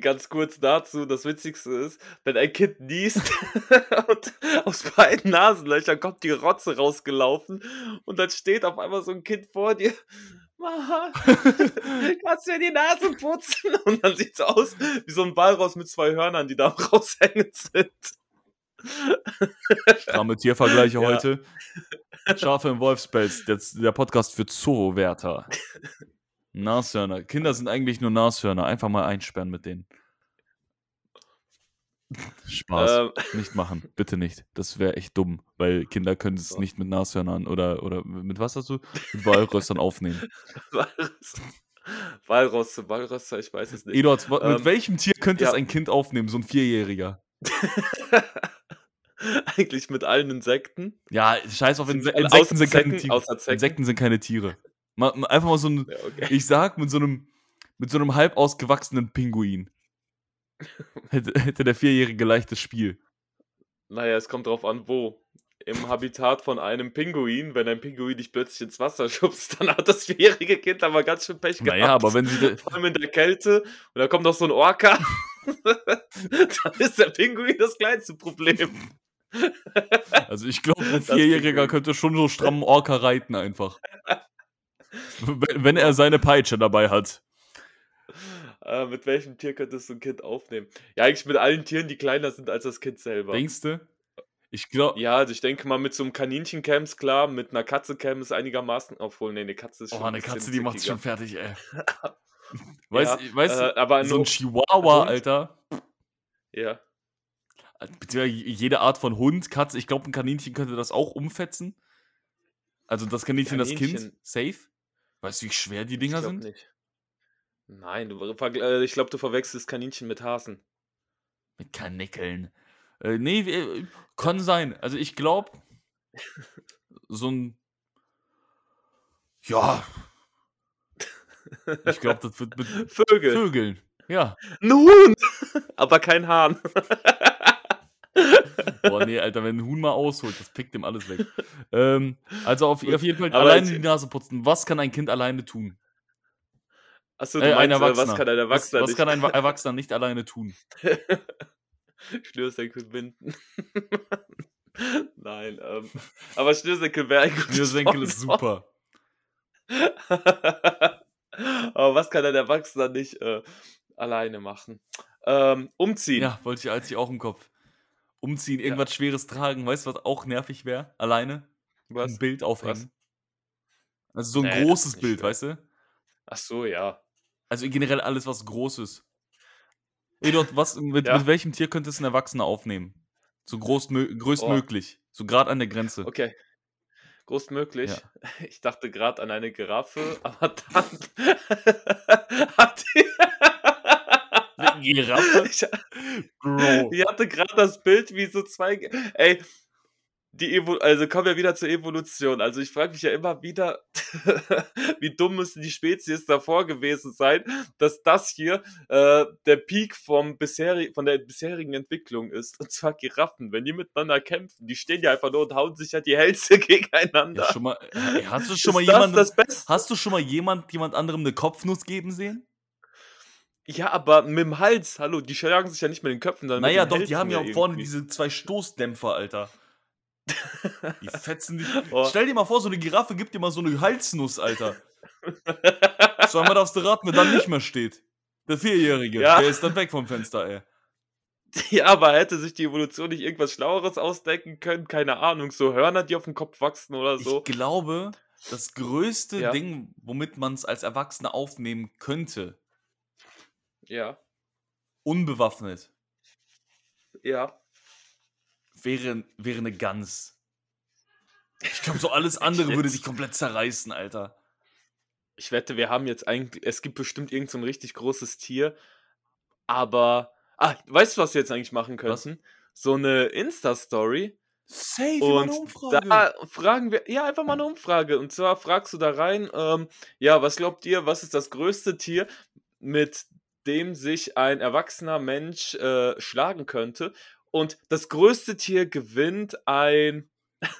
Ganz kurz dazu, das Witzigste ist, wenn ein Kind niest und aus beiden Nasenlöchern kommt die Rotze rausgelaufen und dann steht auf einmal so ein Kind vor dir. Mama, kannst du mir die Nase putzen? Und dann sieht es aus wie so ein Walross mit zwei Hörnern, die da raushängen sind. Stramme Tiervergleiche Ja. heute. Schafe im Wolfspelz, der, der Podcast für Zoowärter. Nashörner. Kinder sind eigentlich nur Nashörner. Einfach mal einsperren mit denen. Spaß. Ähm, Nicht machen. Bitte nicht. Das wäre echt dumm, weil Kinder können es So. nicht mit Nashörnern oder, oder mit was hast du? Mit Walrössern aufnehmen. Walross. Walrosse, Walrosse, ich weiß es nicht. Eduard, wa- mit Ähm, welchem Tier könnte es ja. ein Kind aufnehmen? So ein Vierjähriger. Eigentlich mit allen Insekten. Ja, scheiß auf Inse Insekten sind keine Tiere. Insekten sind keine Tiere. Mal, mal einfach mal so ein, Ja, okay. ich sag, mit so einem, mit so einem halb ausgewachsenen Pinguin. Hätte, hätte der Vierjährige leichtes Spiel. Naja, es kommt drauf an, wo. Im Habitat von einem Pinguin, wenn ein Pinguin dich plötzlich ins Wasser schubst, dann hat das vierjährige Kind aber ganz schön Pech gehabt. Naja, aber wenn sie. Vor allem in der Kälte und da kommt noch so ein Orca, dann ist der Pinguin das kleinste Problem. Also ich glaube, ein Vierjähriger könnte schon so strammen Orca reiten einfach. wenn er seine Peitsche dabei hat. Äh, mit welchem Tier könntest du ein Kind aufnehmen? Ja, eigentlich mit allen Tieren, die kleiner sind als das Kind selber. Denkst du? Ich glaube. Ja, also ich denke mal, mit so einem Kaninchen käm's klar, mit einer Katze käme es einigermaßen. Obwohl, nee, eine Katze ist Oh, schon. ein eine Katze, die macht's schon fertig, ey. Weißt, Ja, weißt äh, du, aber so ein Chihuahua, Hund? Alter. Ja. Beziehungsweise jede Art von Hund, Katze, ich glaube, ein Kaninchen könnte das auch umfetzen. Also das Kaninchen, das Kind, Kaninchen. safe. Weißt du, wie schwer die Ich Dinger glaube sind? nicht. Nein, du, äh, ich glaube, du verwechselst Kaninchen mit Hasen. Mit Kanickeln. Äh, nee, äh, kann sein. Also ich glaube, so ein. Ja. Ich glaube, das wird mit Vögel. Vögeln. Ja. Ein Huhn! Aber kein Hahn. Boah, nee, Alter, wenn ein Huhn mal ausholt, das pickt ihm alles weg. Ähm, also auf, auf jeden Fall aber alleine die Nase putzen. Was kann ein Kind alleine tun? Achso, Äh, du ein meinst, äh, was kann ein Was, Erwachsener was nicht? kann ein Wa- Erwachsener nicht alleine tun? Schnürsenkel binden. Nein, ähm, aber Schnürsenkel wäre ein gutes Schnürsenkel ist super. aber was kann ein Erwachsener nicht äh, alleine machen? Ähm, umziehen. Ja, wollte ich als ich auch im Kopf. Umziehen, irgendwas Schweres tragen. Weißt du, was auch nervig wäre? Alleine? Was? Ein Bild aufhängen. Also so ein Nee, großes Bild, schwer. weißt du? Ach so, ja. Also generell alles, was Großes. Eduard, was, mit, Ja. mit welchem Tier könntest du ein Erwachsener aufnehmen? So groß, größtmöglich. So gerade an der Grenze. Okay. Großmöglich. Ja. Ich dachte gerade an eine Giraffe, aber dann hat die. Giraffe? Ich, Bro. ich hatte gerade das Bild, wie so zwei. Ey, die Evo also kommen wir wieder zur Evolution. Also ich frage mich ja immer wieder, wie dumm müssen die Spezies davor gewesen sein, dass das hier äh, der Peak vom bisheri von der bisherigen Entwicklung ist. Und zwar Giraffen. Wenn die miteinander kämpfen, die stehen ja einfach nur und hauen sich ja die Hälse gegeneinander. Ja, schon mal, äh, hast du schon mal jemanden, hast du schon mal jemand, jemand anderem eine Kopfnuss geben sehen? Ja, aber mit dem Hals, hallo, die schlagen sich ja nicht mit den Köpfen, sondern Naja, doch, die haben Hälsen ja auch vorne diese zwei Stoßdämpfer, Alter. Die fetzen dich. Oh. Stell dir mal vor, so eine Giraffe gibt dir mal so eine Halsnuss, Alter. Zweimal darfst du raten, wer dann nicht mehr steht. Der Vierjährige, Ja. der ist dann weg vom Fenster, ey. Ja, aber hätte sich die Evolution nicht irgendwas Schlaueres ausdenken können? Keine Ahnung, so Hörner, die auf dem Kopf wachsen oder so. Ich glaube, das größte Ja. Ding, womit man es als Erwachsener aufnehmen könnte, Ja, unbewaffnet, ja. Wäre, wäre eine Gans. Ich glaube, so alles andere würde sich komplett zerreißen, Alter. Ich wette, wir haben jetzt eigentlich, es gibt bestimmt irgend so ein richtig großes Tier, aber, ah, weißt du, was wir jetzt eigentlich machen Was? könnten? So eine Insta-Story Safe, und da fragen wir, ja, einfach mal eine Umfrage. Und zwar fragst du da rein, ähm, ja, was glaubt ihr, was ist das größte Tier, mit dem sich ein erwachsener Mensch äh, schlagen könnte? Und das größte Tier gewinnt ein,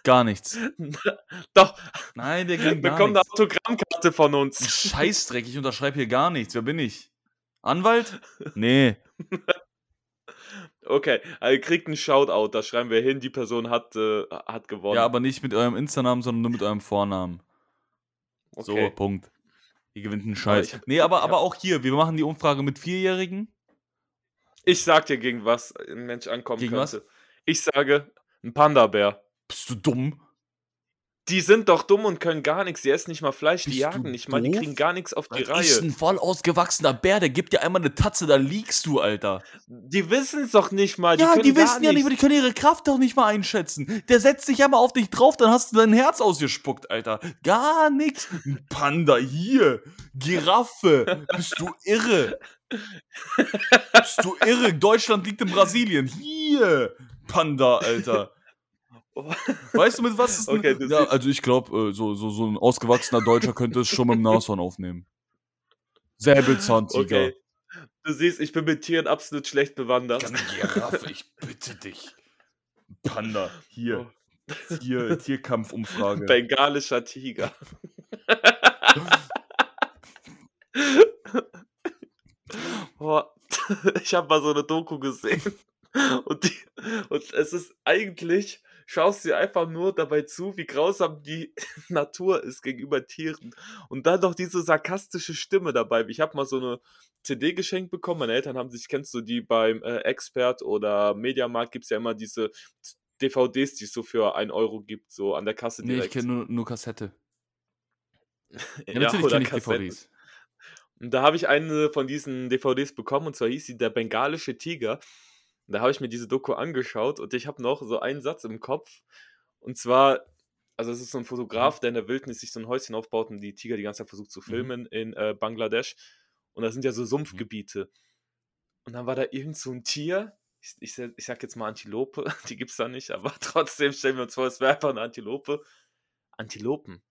Gar nichts. doch, Nein, der gewinnt gar bekommt eine. Autogrammkarte von Ein uns. Scheißdreck, ich unterschreibe hier gar nichts. Wer bin ich? Anwalt? Nee. Okay, also kriegt einen Shoutout, da schreiben wir hin, die Person hat, äh, hat gewonnen. Ja, aber nicht mit eurem Insta-Namen, sondern nur mit eurem Vornamen. So, okay. Punkt. Ihr gewinnt einen Aber Scheiß. ich hab- nee, aber, aber auch hier, wir machen die Umfrage mit Vierjährigen. Ich sag dir, gegen was ein Mensch ankommen Gegen was? könnte. Ich sage, ein Panda-Bär. Bist du dumm? Die sind doch dumm und können gar nichts. Die essen nicht mal Fleisch, die Bist jagen du nicht mal, die kriegen gar nichts auf die Das ist Reihe. ein voll ausgewachsener Bär, der gibt dir einmal eine Tatze, da liegst du, Alter. Die wissen es doch nicht mal. Die ja, die wissen ja nicht, die können ihre Kraft doch nicht mal einschätzen. Der setzt sich einmal auf dich drauf, dann hast du dein Herz ausgespuckt, Alter. Gar nichts. Ein Panda hier. Giraffe. Bist du irre? Bist du irre? Deutschland liegt in Brasilien. Hier. Panda, Alter. Oh. Weißt du, mit was ist Okay, ja, also ich glaube, so, so, so ein ausgewachsener Deutscher könnte es schon mit dem Nashorn aufnehmen. Säbelzahntiger. Okay. Du siehst, ich bin mit Tieren absolut schlecht bewandert. Eine Giraffe, ich bitte dich. Panda, hier. Tier, Tierkampfumfrage. Bengalischer Tiger. Boah, ich habe mal so eine Doku gesehen. Und, die, und es ist eigentlich schaust dir einfach nur dabei zu, wie grausam die Natur ist gegenüber Tieren. Und dann noch diese sarkastische Stimme dabei. Ich habe mal so eine CD geschenkt bekommen. Meine Eltern haben sich, kennst du die beim äh, Expert oder Mediamarkt, gibt es ja immer diese DVDs, die es so für 1 Euro gibt, so an der Kasse Nee, ich direkt. kenne nur, nur Kassette. Ja, natürlich oder kenne ich Kassetten. DVDs. Und da habe ich eine von diesen DVDs bekommen und zwar hieß sie Der bengalische Tiger. Und da habe ich mir diese Doku angeschaut und ich habe noch so einen Satz im Kopf. Und zwar, also es ist so ein Fotograf, der in der Wildnis sich so ein Häuschen aufbaut und die Tiger die ganze Zeit versucht zu filmen in äh, Bangladesch. Und da sind ja so Sumpfgebiete. Und dann war da irgend so ein Tier, ich, ich, sag- ich sag jetzt mal Antilope, die gibt es da nicht, aber trotzdem stellen wir uns vor, es wäre einfach eine Antilope. Antilopen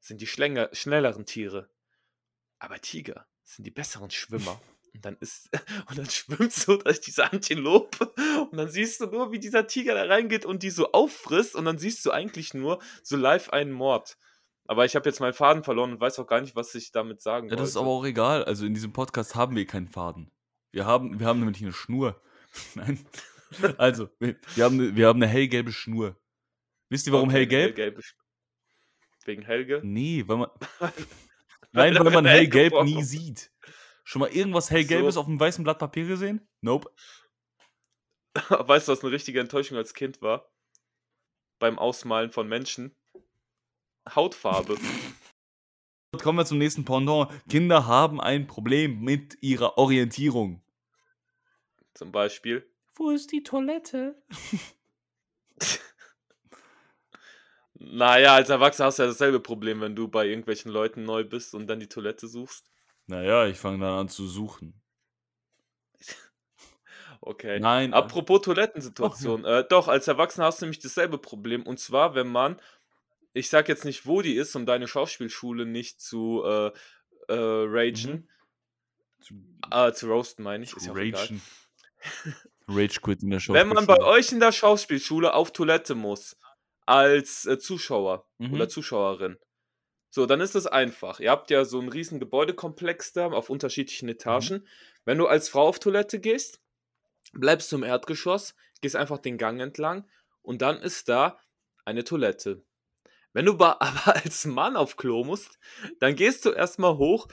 sind die schlänger, schnelleren Tiere. Aber Tiger sind die besseren Schwimmer. Und dann ist, und dann schwimmt so durch diese Antilope und dann siehst du nur, wie dieser Tiger da reingeht und die so auffrisst und dann siehst du eigentlich nur so live einen Mord. Aber ich habe jetzt meinen Faden verloren und weiß auch gar nicht, was ich damit sagen Ja, das ist aber auch egal. Also in diesem Podcast haben wir keinen Faden. Wir haben, wir haben nämlich eine Schnur. Nein. Also, wir wir haben, eine, wir haben eine hellgelbe Schnur. Wisst ihr, warum Okay, hellgelb? hellgelb Wegen Helge? Nee, weil man. Nein, weil man hellgelb nie sieht. Schon mal irgendwas hellgelbes So. auf einem weißen Blatt Papier gesehen? Nope. Weißt du, was eine richtige Enttäuschung als Kind war? Beim Ausmalen von Menschen? Hautfarbe. Kommen wir zum nächsten Pendant. Kinder haben ein Problem mit ihrer Orientierung. Zum Beispiel. Wo ist die Toilette? Naja, als Erwachsener hast du ja dasselbe Problem, wenn du bei irgendwelchen Leuten neu bist und dann die Toilette suchst. Naja, ich fange dann an zu suchen. Okay. Nein. Apropos Toilettensituation. Äh, doch, als Erwachsener hast du nämlich dasselbe Problem. Und zwar, wenn man, ich sag jetzt nicht, wo die ist, um deine Schauspielschule nicht zu äh, äh, ragen, Zu, äh, zu roasten, meine ich. zu Ist ragen. Rage quit in der Show. Wenn man bei euch in der Schauspielschule auf Toilette muss, als äh, Zuschauer Mhm. oder Zuschauerin, so, dann ist es einfach. Ihr habt ja so einen riesen Gebäudekomplex da auf unterschiedlichen Etagen. Wenn du als Frau auf Toilette gehst, bleibst du im Erdgeschoss, gehst einfach den Gang entlang und dann ist da eine Toilette. Wenn du aber als Mann auf Klo musst, dann gehst du erstmal hoch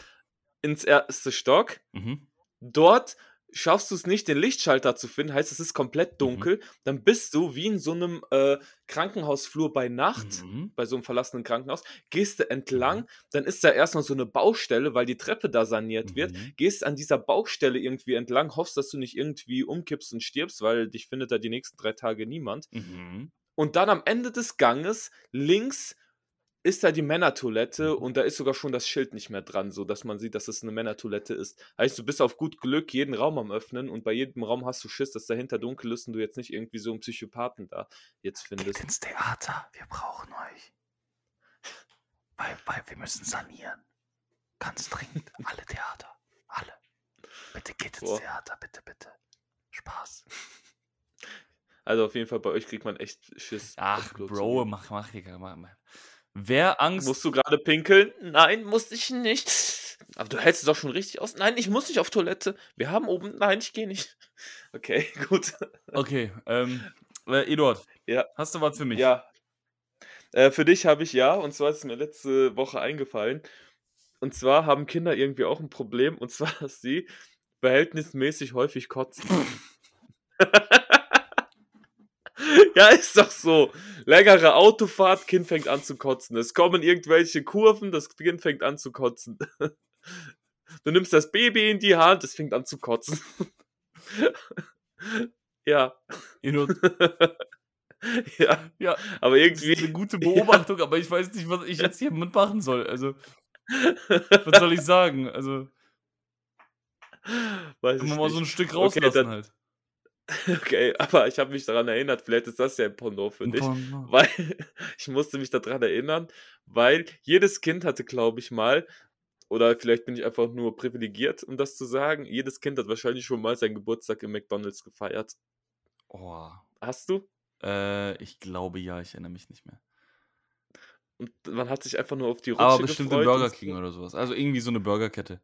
ins erste Stock, Mhm. dort schaffst du es nicht, den Lichtschalter zu finden, heißt es ist komplett dunkel, dann bist du wie in so einem äh, Krankenhausflur bei Nacht, Mhm. bei so einem verlassenen Krankenhaus, gehst du entlang, dann ist da erstmal so eine Baustelle, weil die Treppe da saniert wird, Mhm. gehst an dieser Baustelle irgendwie entlang, hoffst, dass du nicht irgendwie umkippst und stirbst, weil dich findet da die nächsten drei Tage niemand. Mhm. Und dann am Ende des Ganges links ist da die Männertoilette Mhm. und da ist sogar schon das Schild nicht mehr dran, so dass man sieht, dass es eine Männertoilette ist. Heißt, du bist auf gut Glück jeden Raum am öffnen und bei jedem Raum hast du Schiss, dass dahinter dunkel ist und du jetzt nicht irgendwie so einen Psychopathen da jetzt findest. ins Theater. Wir brauchen euch. Weil, weil wir müssen sanieren. Ganz dringend. Alle Theater. Alle. Bitte geht Boah. Theater. Bitte, bitte. Spaß. Also auf jeden Fall bei euch kriegt man echt Schiss. Ach, Bro, mach, mach. Mach, mach. Wer Angst. Musst du gerade pinkeln? Nein, musste ich nicht. Aber du hältst es doch schon richtig aus. Nein, ich muss nicht auf Toilette. Wir haben oben. Nein, ich gehe nicht. Okay, gut. Okay, ähm, äh, Eduard. Ja. Hast du was für mich? Ja. Äh, für dich habe ich ja, und zwar ist es mir letzte Woche eingefallen. Und zwar haben Kinder irgendwie auch ein Problem, und zwar, dass sie verhältnismäßig häufig kotzen. ja, ist doch so. Längere Autofahrt, Kind fängt an zu kotzen. Es kommen irgendwelche Kurven, das Kind fängt an zu kotzen. Du nimmst das Baby in die Hand, es fängt an zu kotzen. ja. Ja. ja, Aber das ist irgendwie. eine gute Beobachtung, aber ich weiß nicht, was ich jetzt hier mitmachen soll. Also, was soll ich sagen? Also, Weiß wenn ich wir mal so ein nicht. Stück Okay, rauslassen dann- halt. Okay, aber ich habe mich daran erinnert, vielleicht ist das ja ein Pendant für dich. Pendant. Weil ich musste mich daran erinnern, weil jedes Kind hatte, glaube ich, mal, oder vielleicht bin ich einfach nur privilegiert, um das zu sagen, jedes Kind hat wahrscheinlich schon mal seinen Geburtstag im McDonalds gefeiert. Oh, Hast du? äh, ich glaube ja, ich erinnere mich nicht mehr. Und man hat sich einfach nur auf die Rutsche Aber bestimmt im Burger. King oder sowas. Also irgendwie so eine Burgerkette.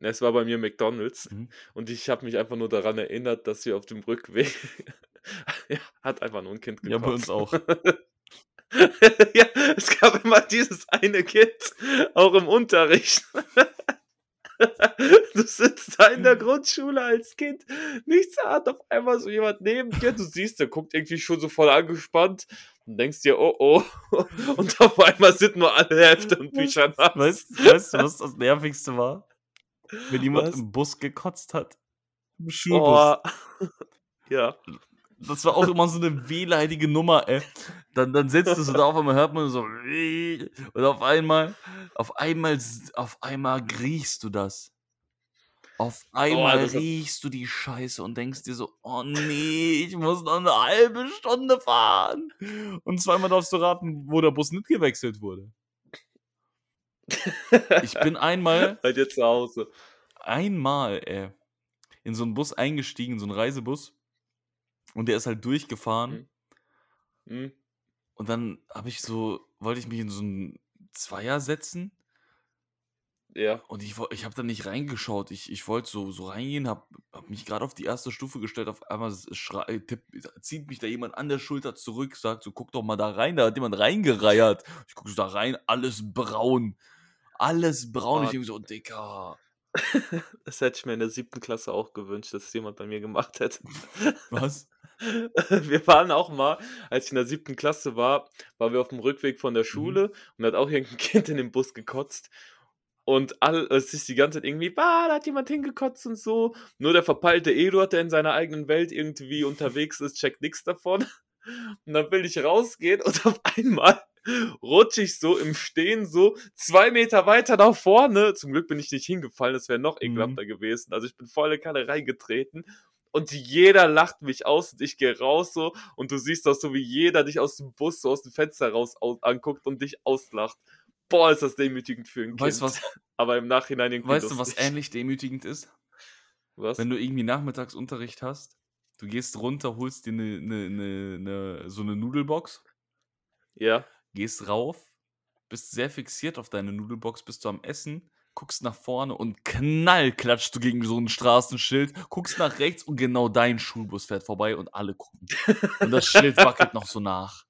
Es war bei mir McDonald's Mhm. und ich habe mich einfach nur daran erinnert, dass wir auf dem Rückweg ja, hat einfach nur ein Kind Ja, bei uns auch. ja, es gab immer dieses eine Kind, auch im Unterricht. Du sitzt da in der Grundschule als Kind, nichts hat auf einmal so jemand neben dir, du siehst, der guckt irgendwie schon so voll angespannt und denkst dir, oh oh, und auf einmal sind nur alle Hefte und Bücher nass. Weißt, weißt du, was das Nervigste war? Wenn jemand Was? im Bus gekotzt hat. Im Schulbus. Boah. Ja. Das war auch immer so eine wehleidige Nummer, ey. Dann, dann sitzt du so da, auf einmal hört man so und auf einmal, auf einmal, auf einmal riechst du das. Auf einmal hat- riechst du die Scheiße und denkst dir so, oh nee, ich muss noch eine halbe Stunde fahren. Und zweimal darfst du raten, wo der Bus nicht gewechselt wurde. Ich bin einmal, Bei dir zu Hause. einmal, ey, in so einen Bus eingestiegen, so einen Reisebus. Und der ist halt durchgefahren. Mhm. Hm? Und dann habe ich so, wollte ich mich in so einen Zweier setzen. Ja. Und ich, ich habe da nicht reingeschaut. Ich, ich wollte so, so reingehen, habe hab mich gerade auf die erste Stufe gestellt. Auf einmal schrei, tipp, zieht mich da jemand an der Schulter zurück, sagt so, guck doch mal da rein. Da hat jemand reingereiert. Ich gucke so da rein, alles braun. Alles braun. Ich denke so, Dicker. Das hätte ich mir in der siebten Klasse auch gewünscht, dass es jemand bei mir gemacht hätte. Was? Wir waren auch mal, als ich in der siebten Klasse war, waren wir auf dem Rückweg von der Schule und da hat auch irgendein Kind in den Bus gekotzt. Und all, es ist die ganze Zeit irgendwie, bah, da hat jemand hingekotzt und so. Nur der verpeilte Eduard, der in seiner eigenen Welt irgendwie unterwegs ist, checkt nichts davon. Und dann will ich rausgehen und auf einmal rutsche ich so im Stehen so zwei Meter weiter nach vorne. Zum Glück bin ich nicht hingefallen, das wäre noch Mhm. ekelhafter gewesen. Also ich bin volle Kanne reingetreten und jeder lacht mich aus und ich gehe raus so und du siehst auch so, wie jeder dich aus dem Bus so aus dem Fenster raus aus, anguckt und dich auslacht. Boah, ist das demütigend für ein Weißt du, Kind. was, Aber im Nachhinein irgendwie weißt du, was lustig. ähnlich demütigend ist? Was? Wenn du irgendwie Nachmittagsunterricht hast, du gehst runter, holst dir ne, ne, ne, ne, so eine Nudelbox, ja. Gehst rauf, bist sehr fixiert auf deine Nudelbox, bist du am Essen, guckst nach vorne und knall klatschst du gegen so ein Straßenschild, guckst nach rechts und genau dein Schulbus fährt vorbei und alle gucken. Und das Schild wackelt noch so nach.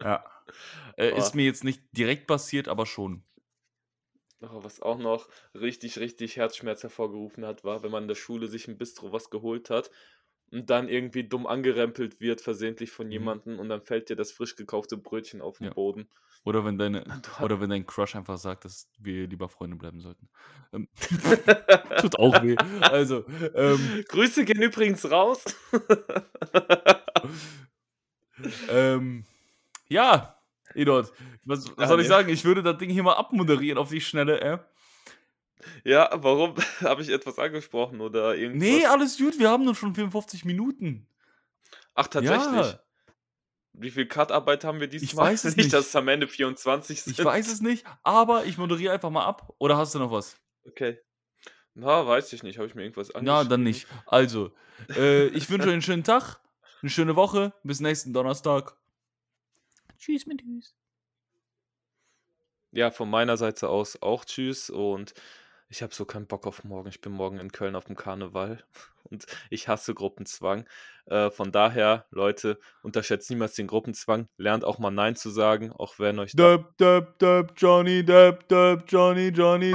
Ja. Äh, ist mir jetzt nicht direkt passiert, aber schon. Was auch noch richtig, richtig Herzschmerz hervorgerufen hat, war, wenn man in der Schule sich im Bistro was geholt hat und dann irgendwie dumm angerempelt wird, versehentlich von Mhm. jemandem und dann fällt dir das frisch gekaufte Brötchen auf den Ja. Boden. Oder wenn deine, oder wenn dein Crush einfach sagt, dass wir lieber Freunde bleiben sollten. Ähm, tut auch weh. Also, ähm, Grüße gehen übrigens raus. ähm, ja, Edot, was, was Ja, soll ich nee. sagen? Ich würde das Ding hier mal abmoderieren auf die Schnelle, äh. Ja, warum habe ich etwas angesprochen oder irgendwas? Nee, alles gut, wir haben nur schon 54 Minuten. Ach, tatsächlich. Ja. Wie viel Cut-Arbeit haben wir diesmal? Ich weiß es nicht. nicht. dass es am Ende 24 sind. Ich weiß es nicht, aber ich moderiere einfach mal ab. Oder hast du noch was? Okay. Na, weiß ich nicht. Habe ich mir irgendwas Ja, angeschrieben? dann nicht. Also, äh, ich wünsche euch einen schönen Tag, eine schöne Woche. Bis nächsten Donnerstag. Tschüss, mit Tschüss. Ja, von meiner Seite aus auch tschüss und ich habe so keinen Bock auf morgen. Ich bin morgen in Köln auf dem Karneval und ich hasse Gruppenzwang. Äh, von daher, Leute, unterschätzt niemals den Gruppenzwang. Lernt auch mal Nein zu sagen, auch wenn euch Dab, dab, dab, Johnny, dab, dab, Johnny, Johnny.